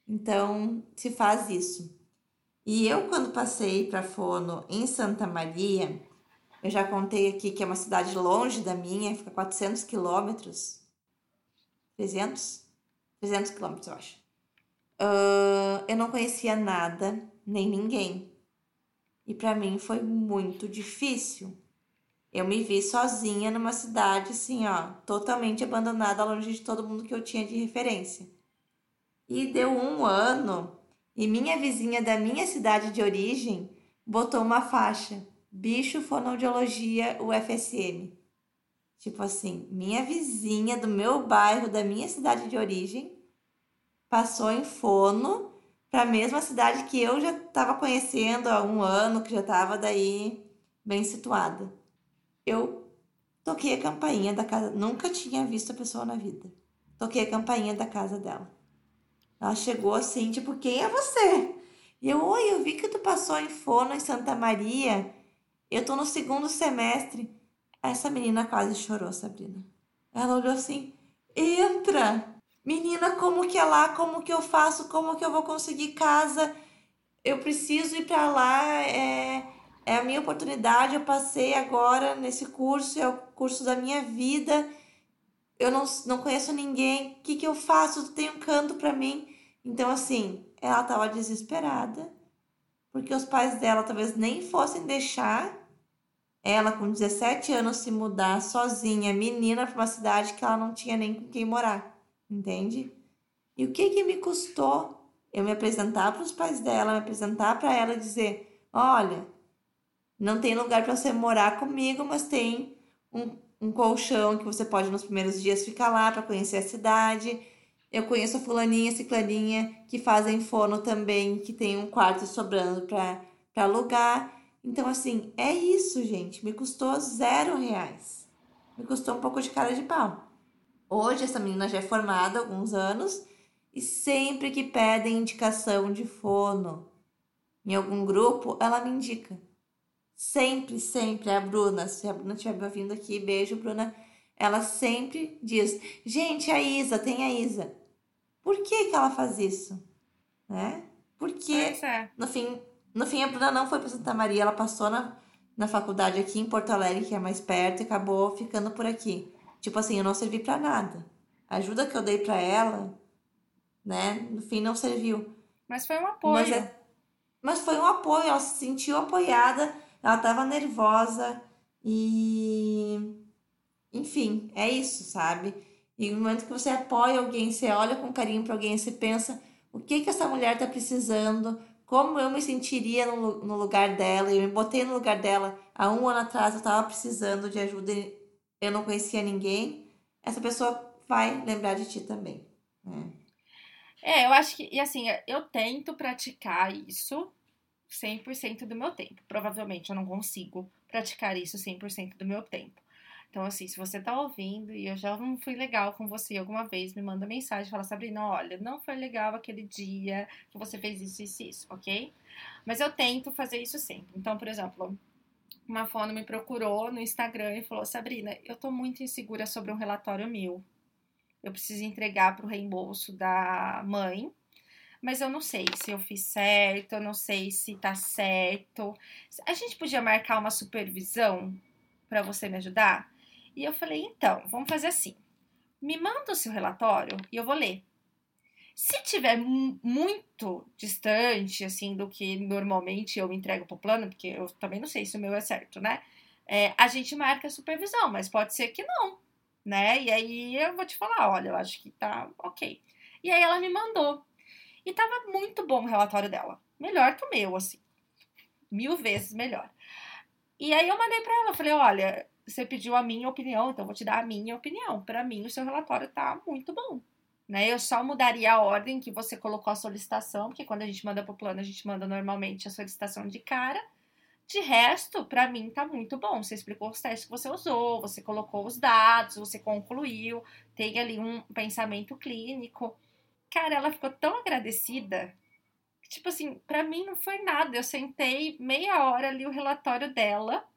Então, se faz isso. E eu, quando passei para Fono em Santa Maria, eu já contei aqui que é uma cidade longe da minha, fica 400 quilômetros. 300? 300 quilômetros, eu acho. Uh, eu não conhecia nada, nem ninguém. E para mim foi muito difícil. Eu me vi sozinha numa cidade assim, ó, totalmente abandonada, longe de todo mundo que eu tinha de referência. E deu um ano e minha vizinha da minha cidade de origem botou uma faixa: Bicho Fonoaudiologia UFSM. Tipo assim, minha vizinha do meu bairro, da minha cidade de origem, passou em fono para a mesma cidade que eu já estava conhecendo há um ano, que já estava daí bem situada. Eu toquei a campainha da casa, nunca tinha visto a pessoa na vida. Toquei a campainha da casa dela. Ela chegou assim, tipo, quem é você? E eu, oi, eu vi que tu passou em fono em Santa Maria. Eu tô no segundo semestre. Essa menina quase chorou, Sabrina. Ela olhou assim: entra! Menina, como que é lá? Como que eu faço? Como que eu vou conseguir casa? Eu preciso ir para lá. É, é a minha oportunidade. Eu passei agora nesse curso, é o curso da minha vida. Eu não, não conheço ninguém. O que, que eu faço? Tem um canto para mim. Então, assim, ela estava desesperada, porque os pais dela talvez nem fossem deixar ela, com 17 anos, se mudar sozinha, menina, para uma cidade que ela não tinha nem com quem morar entende? E o que que me custou eu me apresentar para os pais dela, me apresentar para ela e dizer: olha, não tem lugar para você morar comigo, mas tem um, um colchão que você pode nos primeiros dias ficar lá para conhecer a cidade. Eu conheço a fulaninha, ciclaninha que fazem fono também, que tem um quarto sobrando para alugar. Então, assim, é isso, gente. Me custou zero reais. Me custou um pouco de cara de pau. Hoje essa menina já é formada há alguns anos e sempre que pedem indicação de fono em algum grupo, ela me indica. Sempre, sempre. A Bruna, se a Bruna estiver me ouvindo aqui, beijo, Bruna. Ela sempre diz: gente, a Isa, tem a Isa. Por que, que ela faz isso? Né? Porque é. no fim, no fim a Bruna não foi para Santa Maria, ela passou na, na faculdade aqui em Porto Alegre, que é mais perto, e acabou ficando por aqui. Tipo assim, eu não servi para nada. A ajuda que eu dei para ela, né, no fim não serviu. Mas foi um apoio. Mas, é, mas foi um apoio, ela se sentiu apoiada, ela tava nervosa e. Enfim, é isso, sabe? E no momento que você apoia alguém, você olha com carinho para alguém, você pensa o que que essa mulher tá precisando, como eu me sentiria no, no lugar dela, eu me botei no lugar dela. Há um ano atrás eu tava precisando de ajuda eu não conhecia ninguém, essa pessoa vai lembrar de ti também. Né? É, eu acho que, e assim, eu tento praticar isso 100% do meu tempo. Provavelmente eu não consigo praticar isso 100% do meu tempo. Então, assim, se você tá ouvindo e eu já não fui legal com você alguma vez, me manda mensagem, fala, Sabrina, olha, não foi legal aquele dia que você fez isso, isso, isso, ok? Mas eu tento fazer isso sempre. Então, por exemplo, uma fono me procurou no Instagram e falou: Sabrina, eu tô muito insegura sobre um relatório meu. Eu preciso entregar para o reembolso da mãe, mas eu não sei se eu fiz certo, eu não sei se tá certo. A gente podia marcar uma supervisão para você me ajudar? E eu falei: então, vamos fazer assim. Me manda o seu relatório e eu vou ler. Se tiver muito distante, assim, do que normalmente eu entrego pro plano, porque eu também não sei se o meu é certo, né? É, a gente marca a supervisão, mas pode ser que não, né? E aí eu vou te falar, olha, eu acho que tá ok. E aí ela me mandou. E tava muito bom o relatório dela. Melhor que o meu, assim. Mil vezes melhor. E aí eu mandei para ela, falei, olha, você pediu a minha opinião, então vou te dar a minha opinião. Para mim, o seu relatório tá muito bom. Né? Eu só mudaria a ordem que você colocou a solicitação, porque quando a gente manda para o plano, a gente manda normalmente a solicitação de cara. De resto, para mim tá muito bom. Você explicou os testes que você usou, você colocou os dados, você concluiu, tem ali um pensamento clínico. Cara, ela ficou tão agradecida. Tipo assim, para mim não foi nada. Eu sentei meia hora ali o relatório dela.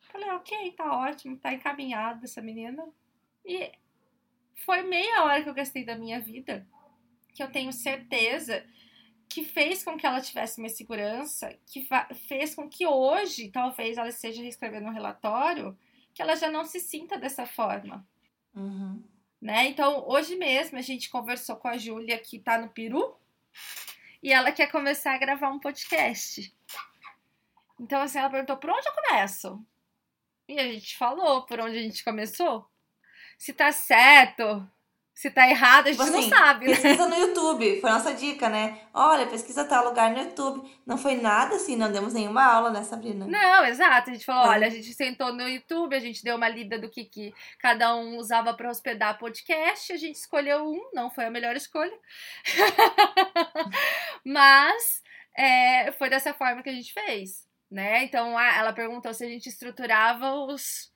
Falei, ok, tá ótimo, tá encaminhado essa menina. E foi meia hora que eu gastei da minha vida, que eu tenho certeza que fez com que ela tivesse mais segurança, que fez com que hoje, talvez, ela esteja reescrevendo um relatório, que ela já não se sinta dessa forma. Uhum. Né? Então, hoje mesmo a gente conversou com a Júlia, que tá no Peru, e ela quer começar a gravar um podcast. Então, assim, ela perguntou: por onde eu começo? E a gente falou por onde a gente começou. Se tá certo, se tá errado, a gente Tipo não assim, sabe. né? Pesquisa no YouTube, foi nossa dica, né? Olha, pesquisa tal lugar no YouTube. Não foi nada assim, não demos nenhuma aula, né, Sabrina? Não, exato. A gente falou, olha, a gente sentou no YouTube, a gente deu uma lida do que, que cada um usava para hospedar podcast, a gente escolheu um, não foi a melhor escolha. [LAUGHS] Mas é, foi dessa forma que a gente fez, né? Então, ela perguntou se a gente estruturava os,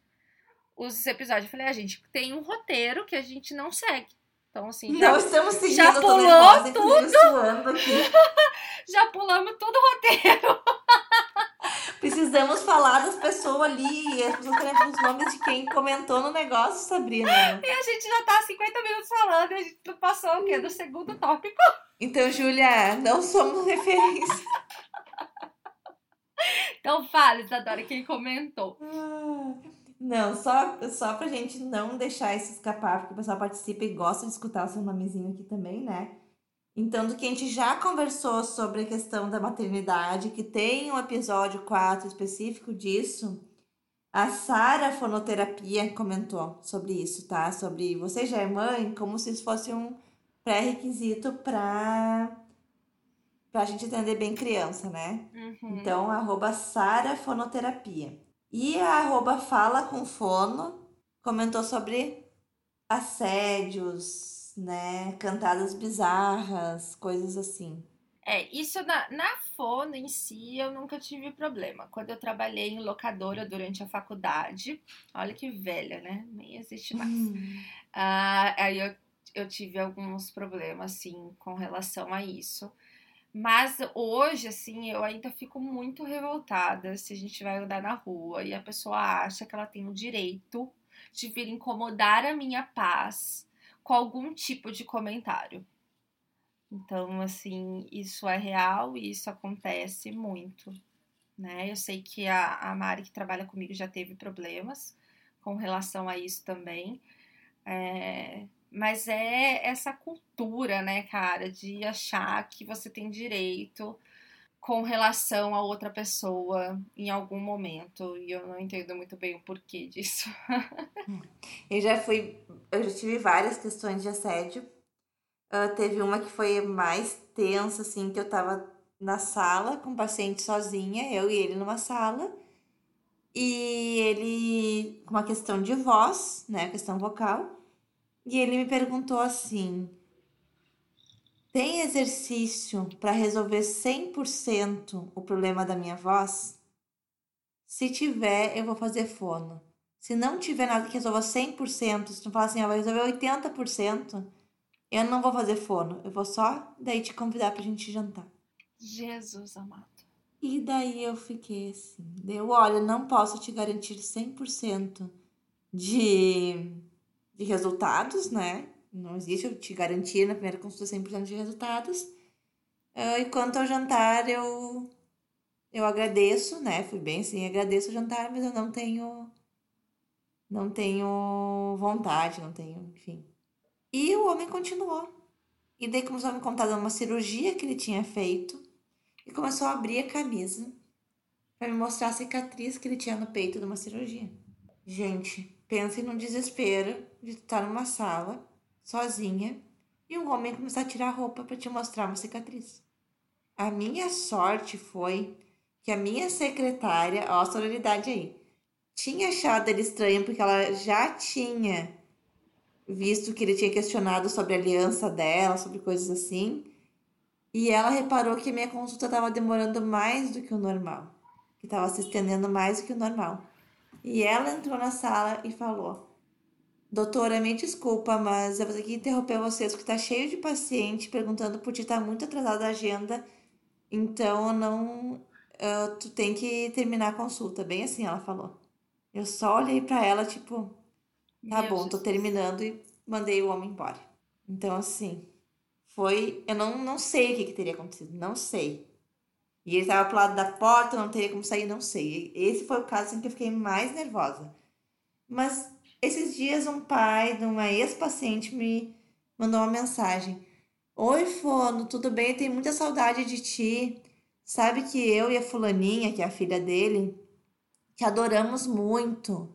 os episódios. Eu falei, a gente tem um roteiro que a gente não segue. Então, assim, já, Não estamos seguindo, já pulou nervosa, aqui. [LAUGHS] já pulamos todo o roteiro. [LAUGHS] Precisamos falar das pessoas ali. As pessoas querem os nomes de quem comentou no negócio, Sabrina. E a gente já tá há 50 minutos falando e a gente passou o quê? Do segundo tópico. Então, Júlia, não somos referência. Então fala, Isadora, quem comentou. Ah, Não, só, só pra gente não deixar isso escapar, porque o pessoal participa e gosta de escutar o seu nomezinho aqui também, né? Então, do que a gente já conversou sobre a questão da maternidade, que tem um episódio 4 específico disso, a Sara Fonoterapia comentou sobre isso, tá? Sobre você já é mãe, como se isso fosse um pré-requisito pra, pra gente entender bem criança, né? Uhum. Então, arroba Sara Fonoterapia. E a arroba Fala com Fono comentou sobre assédios, né? Cantadas bizarras, coisas assim. É, isso na, na fono em si eu nunca tive problema. Quando eu trabalhei em locadora durante a faculdade, olha que velha, né? Nem existe mais. Ah, aí eu, eu tive alguns problemas, assim, com relação a isso. Mas hoje, assim, eu ainda fico muito revoltada se a gente vai andar na rua e a pessoa acha que ela tem o direito de vir incomodar a minha paz com algum tipo de comentário. Então, assim, isso é real e isso acontece muito, né? Eu sei que a, a Mari, que trabalha comigo, já teve problemas com relação a isso também. É, mas é essa cultura, né, cara, de achar que você tem direito com relação a outra pessoa em algum momento. E eu não entendo muito bem o porquê disso. [LAUGHS] Eu já fui, eu já tive várias questões de assédio. Ah, teve uma que foi mais tensa, assim, que eu tava na sala com o paciente sozinha, eu e ele numa sala. E ele, com uma questão de voz, né, questão vocal. E ele me perguntou assim: tem exercício para resolver 100% o problema da minha voz? Se tiver, eu vou fazer fono. Se não tiver nada que resolva 100%, se tu falar assim, ó, vai resolver 80%, eu não vou fazer fono. Eu vou só daí te convidar pra gente jantar. Jesus amado. E daí eu fiquei assim, deu, olha, não posso te garantir 100% de, de resultados, né? Não existe eu te garantir na primeira consulta 100% de resultados. Ah, E quanto ao jantar, eu, eu agradeço, né? Fui bem assim, agradeço o jantar, mas eu não tenho, não tenho vontade, não tenho, enfim. E o homem continuou. E daí começou a me contar de uma cirurgia que ele tinha feito e começou a abrir a camisa para me mostrar a cicatriz que ele tinha no peito de uma cirurgia. Gente, pensem no desespero de estar numa sala sozinha e um homem começar a tirar a roupa para te mostrar uma cicatriz. A minha sorte foi que a minha secretária, ó a sororidade aí, tinha achado ele estranho porque ela já tinha visto que ele tinha questionado sobre a aliança dela, sobre coisas assim. E ela reparou que minha consulta estava demorando mais do que o normal, que estava se estendendo mais do que o normal. E ela entrou na sala e falou: Doutora, me desculpa, mas eu vou ter que interromper vocês porque tá cheio de paciente perguntando por ti, tá muito atrasada a agenda, então eu não. eu- tu tem que terminar a consulta. Bem assim, ela falou. Eu só olhei pra ela, tipo, tá Meu bom, tô terminando e mandei o homem embora. Então, assim, foi. Eu não, não sei o que, que teria acontecido, não sei. E ele tava pro lado da porta, não teria como sair, não sei. Esse foi o caso em que eu fiquei mais nervosa. Mas esses dias um pai de uma ex-paciente me mandou uma mensagem. Oi, Fono, tudo bem? Tenho muita saudade de ti. Sabe que eu e a fulaninha, que é a filha dele, te adoramos muito.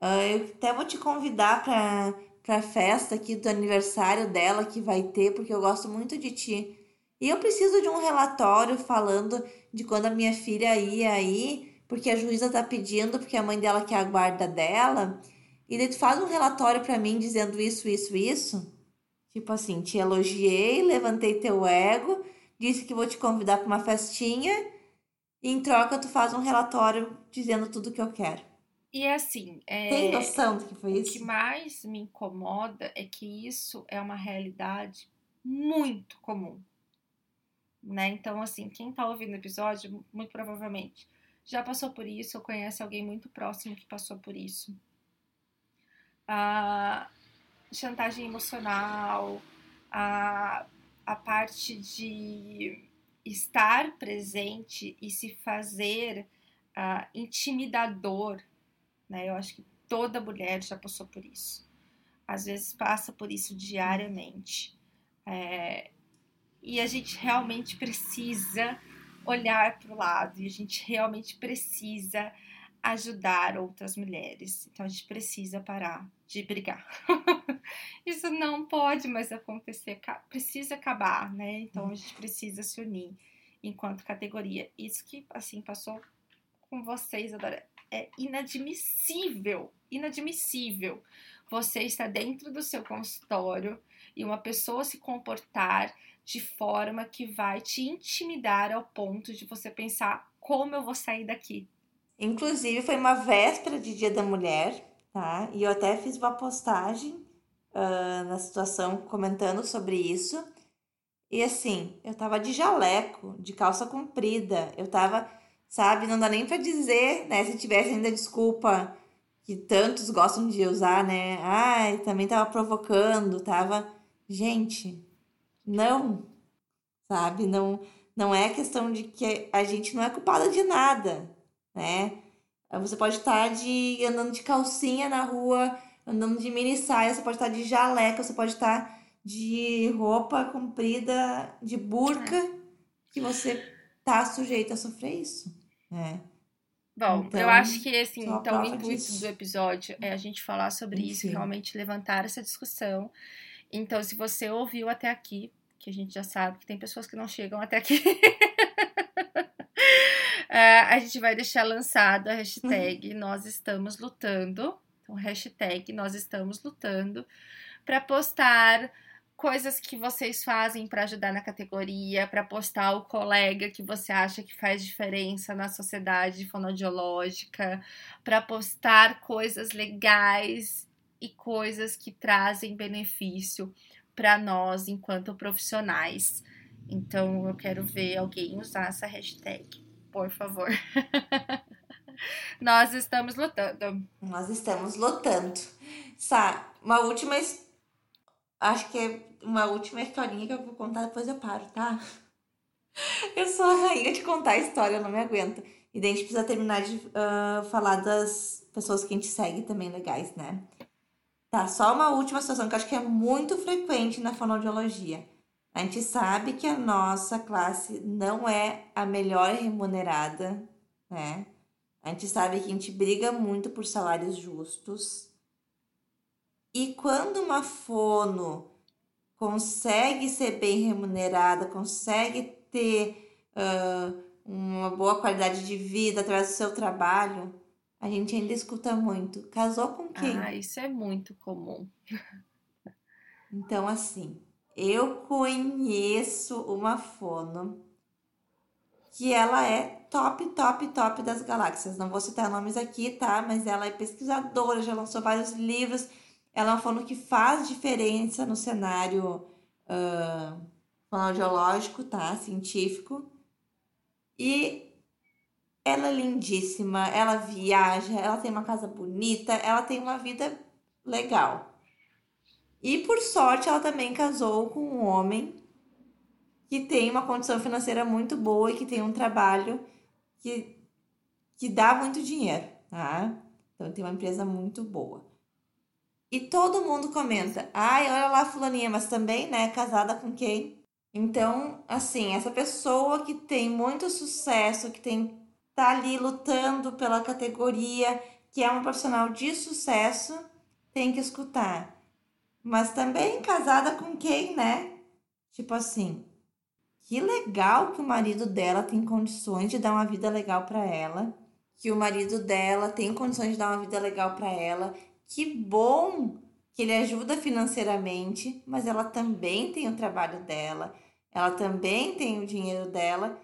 Ah, eu até vou te convidar para para festa aqui do aniversário dela que vai ter, porque eu gosto muito de ti. E eu preciso de um relatório falando de quando a minha filha ia aí, porque a juíza tá pedindo, porque a mãe dela quer a guarda dela. E daí tu faz um relatório para mim dizendo isso, isso, isso. Tipo assim, te elogiei, levantei teu ego, disse que vou te convidar para uma festinha, e em troca tu faz um relatório dizendo tudo que eu quero. E assim, Tem é, noção do que foi o que isso? mais me incomoda é que isso é uma realidade muito comum, né? Então, assim, quem tá ouvindo o episódio, muito provavelmente já passou por isso ou conhece alguém muito próximo que passou por isso. A chantagem emocional, a, a parte de estar presente e se fazer ah, intimidador, né? Eu acho que toda mulher já passou por isso. Às vezes passa por isso diariamente. É, e a gente realmente precisa olhar para o lado e a gente realmente precisa ajudar outras mulheres. Então a gente precisa parar de brigar. [LAUGHS] Isso não pode mais acontecer, precisa acabar, né? Então a gente precisa se unir enquanto categoria. Isso que assim passou com vocês agora é inadmissível, inadmissível. Você está dentro do seu consultório e uma pessoa se comportar de forma que vai te intimidar ao ponto de você pensar como eu vou sair daqui. Inclusive, foi uma véspera de Dia da Mulher, tá? E eu até fiz uma postagem, ah, na situação comentando sobre isso. E assim, eu tava de jaleco, de calça comprida. Eu tava, sabe, não dá nem pra dizer, né? Se tivesse ainda desculpa que tantos gostam de usar, né? Ai, também tava provocando, tava. Gente, não, sabe? Não, não é questão de que a gente não é culpada de nada, né? Você pode estar de andando de calcinha na rua, andando de mini saia, você pode estar de jaleca, você pode estar de roupa comprida, de burca, que você tá sujeito a sofrer isso, né? Bom, eu Então, acho que assim, então o intuito do disso. episódio é a gente falar sobre isso, e Enfim. realmente levantar essa discussão. Então, se você ouviu até aqui, que a gente já sabe que tem pessoas que não chegam até aqui, [LAUGHS] é, a gente vai deixar lançado a hashtag Nós Estamos Lutando. Então, hashtag Nós Estamos Lutando, para postar coisas que vocês fazem para ajudar na categoria, para postar o colega que você acha que faz diferença na sociedade fonoaudiológica, para postar coisas legais e coisas que trazem benefício para nós enquanto profissionais. Então eu quero ver alguém usar essa hashtag, por favor. Nós estamos lutando. Nós estamos lotando. Sá, uma última, acho que é uma última historinha que eu vou contar, depois eu paro, tá? [LAUGHS] Eu sou a rainha de contar história, eu não me aguento. E daí a gente precisa terminar de ah, falar das pessoas que a gente segue também legais, né? Tá, só uma última situação que eu acho que é muito frequente na fonoaudiologia. A gente sabe que a nossa classe não é a melhor remunerada, né? A gente sabe que a gente briga muito por salários justos. E quando uma fono consegue ser bem remunerada, consegue ter ah, uma boa qualidade de vida através do seu trabalho, a gente ainda escuta muito. Casou com quem? Ah, isso é muito comum. Então, assim, eu conheço uma fono que ela é top, top, top das galáxias. Não vou citar nomes aqui, tá? Mas ela é pesquisadora, já lançou vários livros. Ela é uma fono que faz diferença no cenário ah, fonoaudiológico, tá? Científico. E ela é lindíssima, ela viaja, ela tem uma casa bonita, ela tem uma vida legal. E por sorte, ela também casou com um homem que tem uma condição financeira muito boa e que tem um trabalho que, que dá muito dinheiro, tá? Então tem uma empresa muito boa. E todo mundo comenta. Ai, olha lá, fulaninha, mas também, né, casada com quem? Então, assim, essa pessoa que tem muito sucesso, que tem tá ali lutando pela categoria, que é uma profissional de sucesso, tem que escutar. Mas também casada com quem, né? Tipo assim, que legal que o marido dela tem condições de dar uma vida legal para ela, que o marido dela tem condições de dar uma vida legal para ela. Que bom que ele ajuda financeiramente, mas ela também tem o trabalho dela, ela também tem o dinheiro dela.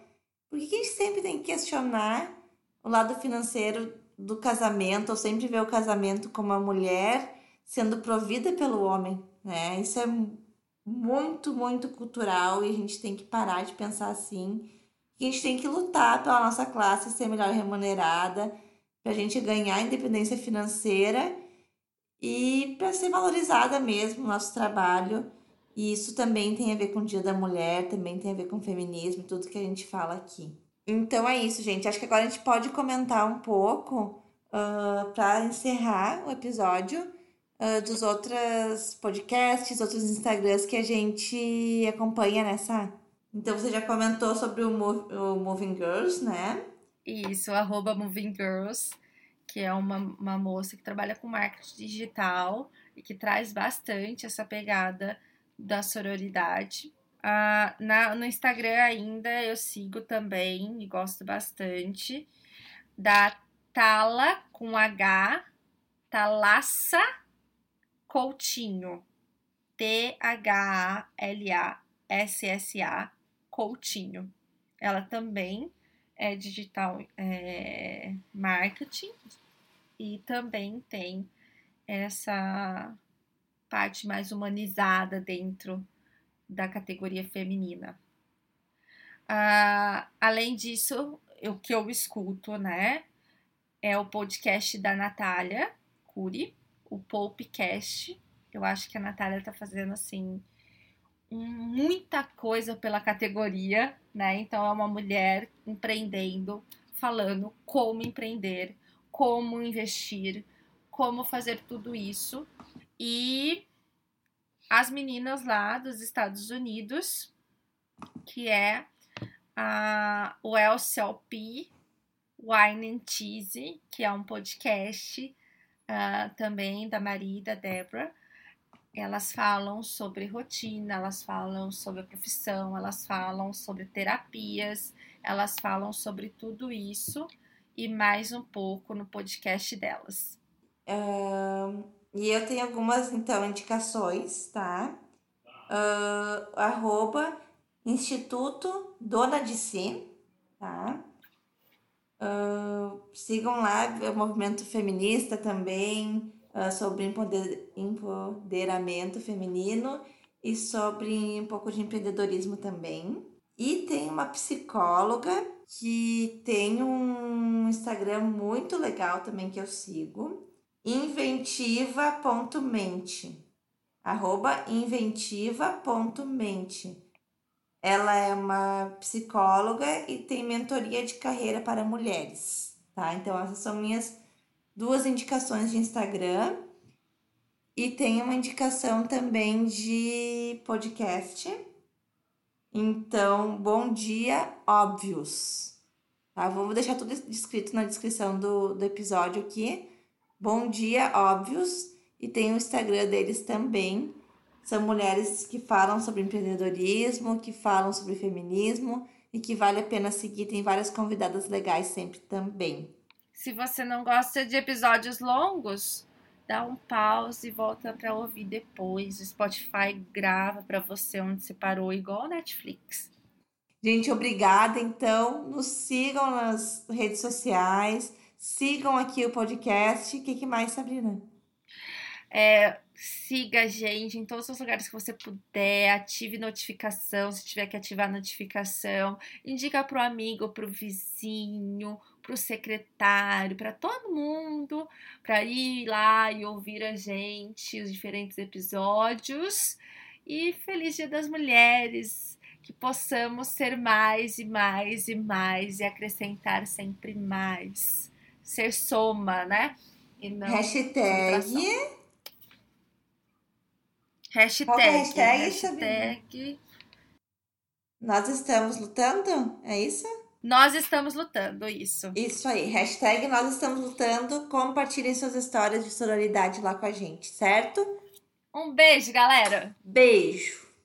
Por que a gente sempre tem que questionar o lado financeiro do casamento, ou sempre ver o casamento como a mulher sendo provida pelo homem, né? Isso é muito, muito cultural e a gente tem que parar de pensar assim. A gente tem que lutar pela nossa classe ser melhor remunerada, para a gente ganhar independência financeira e para ser valorizada mesmo o nosso trabalho. E isso também tem a ver com o Dia da Mulher, também tem a ver com o feminismo, tudo que a gente fala aqui. Então é isso, gente. Acho que agora a gente pode comentar um pouco uh, ah, para encerrar o episódio uh, dos outros podcasts, outros Instagrams que a gente acompanha nessa. Então você já comentou sobre o, Move, o Moving Girls, né? Isso, arroba Moving Girls que é uma, uma moça que trabalha com marketing digital e que traz bastante essa pegada da sororidade. Ah, na, no Instagram ainda eu sigo também e gosto bastante da Tala com H, Talassa Coutinho, T-H-A-L-A-S-S-A Coutinho. Ela também é digital é, marketing e também tem essa parte mais humanizada dentro da categoria feminina. Ah, além disso, o que eu escuto, né, é o podcast da Natália Cury, o Popcast. Eu acho que a Natália tá fazendo assim muita coisa pela categoria, né? Então é uma mulher empreendendo, falando como empreender, como investir, como fazer tudo isso. E as meninas lá dos Estados Unidos, que é a, o LCLP Wine and Cheese, que é um podcast uh, também da Maria e da Débora, elas falam sobre rotina, elas falam sobre a profissão, elas falam sobre terapias, elas falam sobre tudo isso e mais um pouco no podcast delas. Uh, e eu tenho algumas, então, indicações, tá? Uh, arroba Instituto Dona de Si, tá? Uh, sigam lá, o movimento feminista também, uh, sobre empoder, empoderamento feminino e sobre um pouco de empreendedorismo também. E tem uma psicóloga que tem um Instagram muito legal também que eu sigo, inventiva.mente, arroba inventiva.mente. Ela é uma psicóloga e tem mentoria de carreira para mulheres, tá? Então essas são minhas duas indicações de Instagram e tem uma indicação também de podcast. Então, bom dia, óbvios. Tá? Vou deixar tudo descrito na descrição do, do episódio aqui. Bom dia, óbvios. E tem o Instagram deles também. São mulheres que falam sobre empreendedorismo, que falam sobre feminismo e que vale a pena seguir. Tem várias convidadas legais sempre também. Se você não gosta de episódios longos, dá um pause e volta para ouvir depois. O Spotify grava para você onde você parou, igual a Netflix. Gente, obrigada. Então, nos sigam nas redes sociais, sigam aqui o podcast. O que, que mais, Sabrina? É, siga a gente em todos os lugares que você puder, ative notificação, se tiver que ativar notificação, indica para o amigo, para o vizinho, para o secretário, para todo mundo, para ir lá e ouvir a gente, os diferentes episódios. E feliz Dia das Mulheres! Que possamos ser mais e mais e mais e acrescentar sempre mais. Ser soma, né? E não Hashtag Hashtag. Qual que é hashtag, hashtag Nós estamos lutando? É isso? Nós estamos lutando, isso. Isso aí. Hashtag Nós estamos lutando. Compartilhem suas histórias de sororidade lá com a gente, certo? Um beijo, galera! Beijo!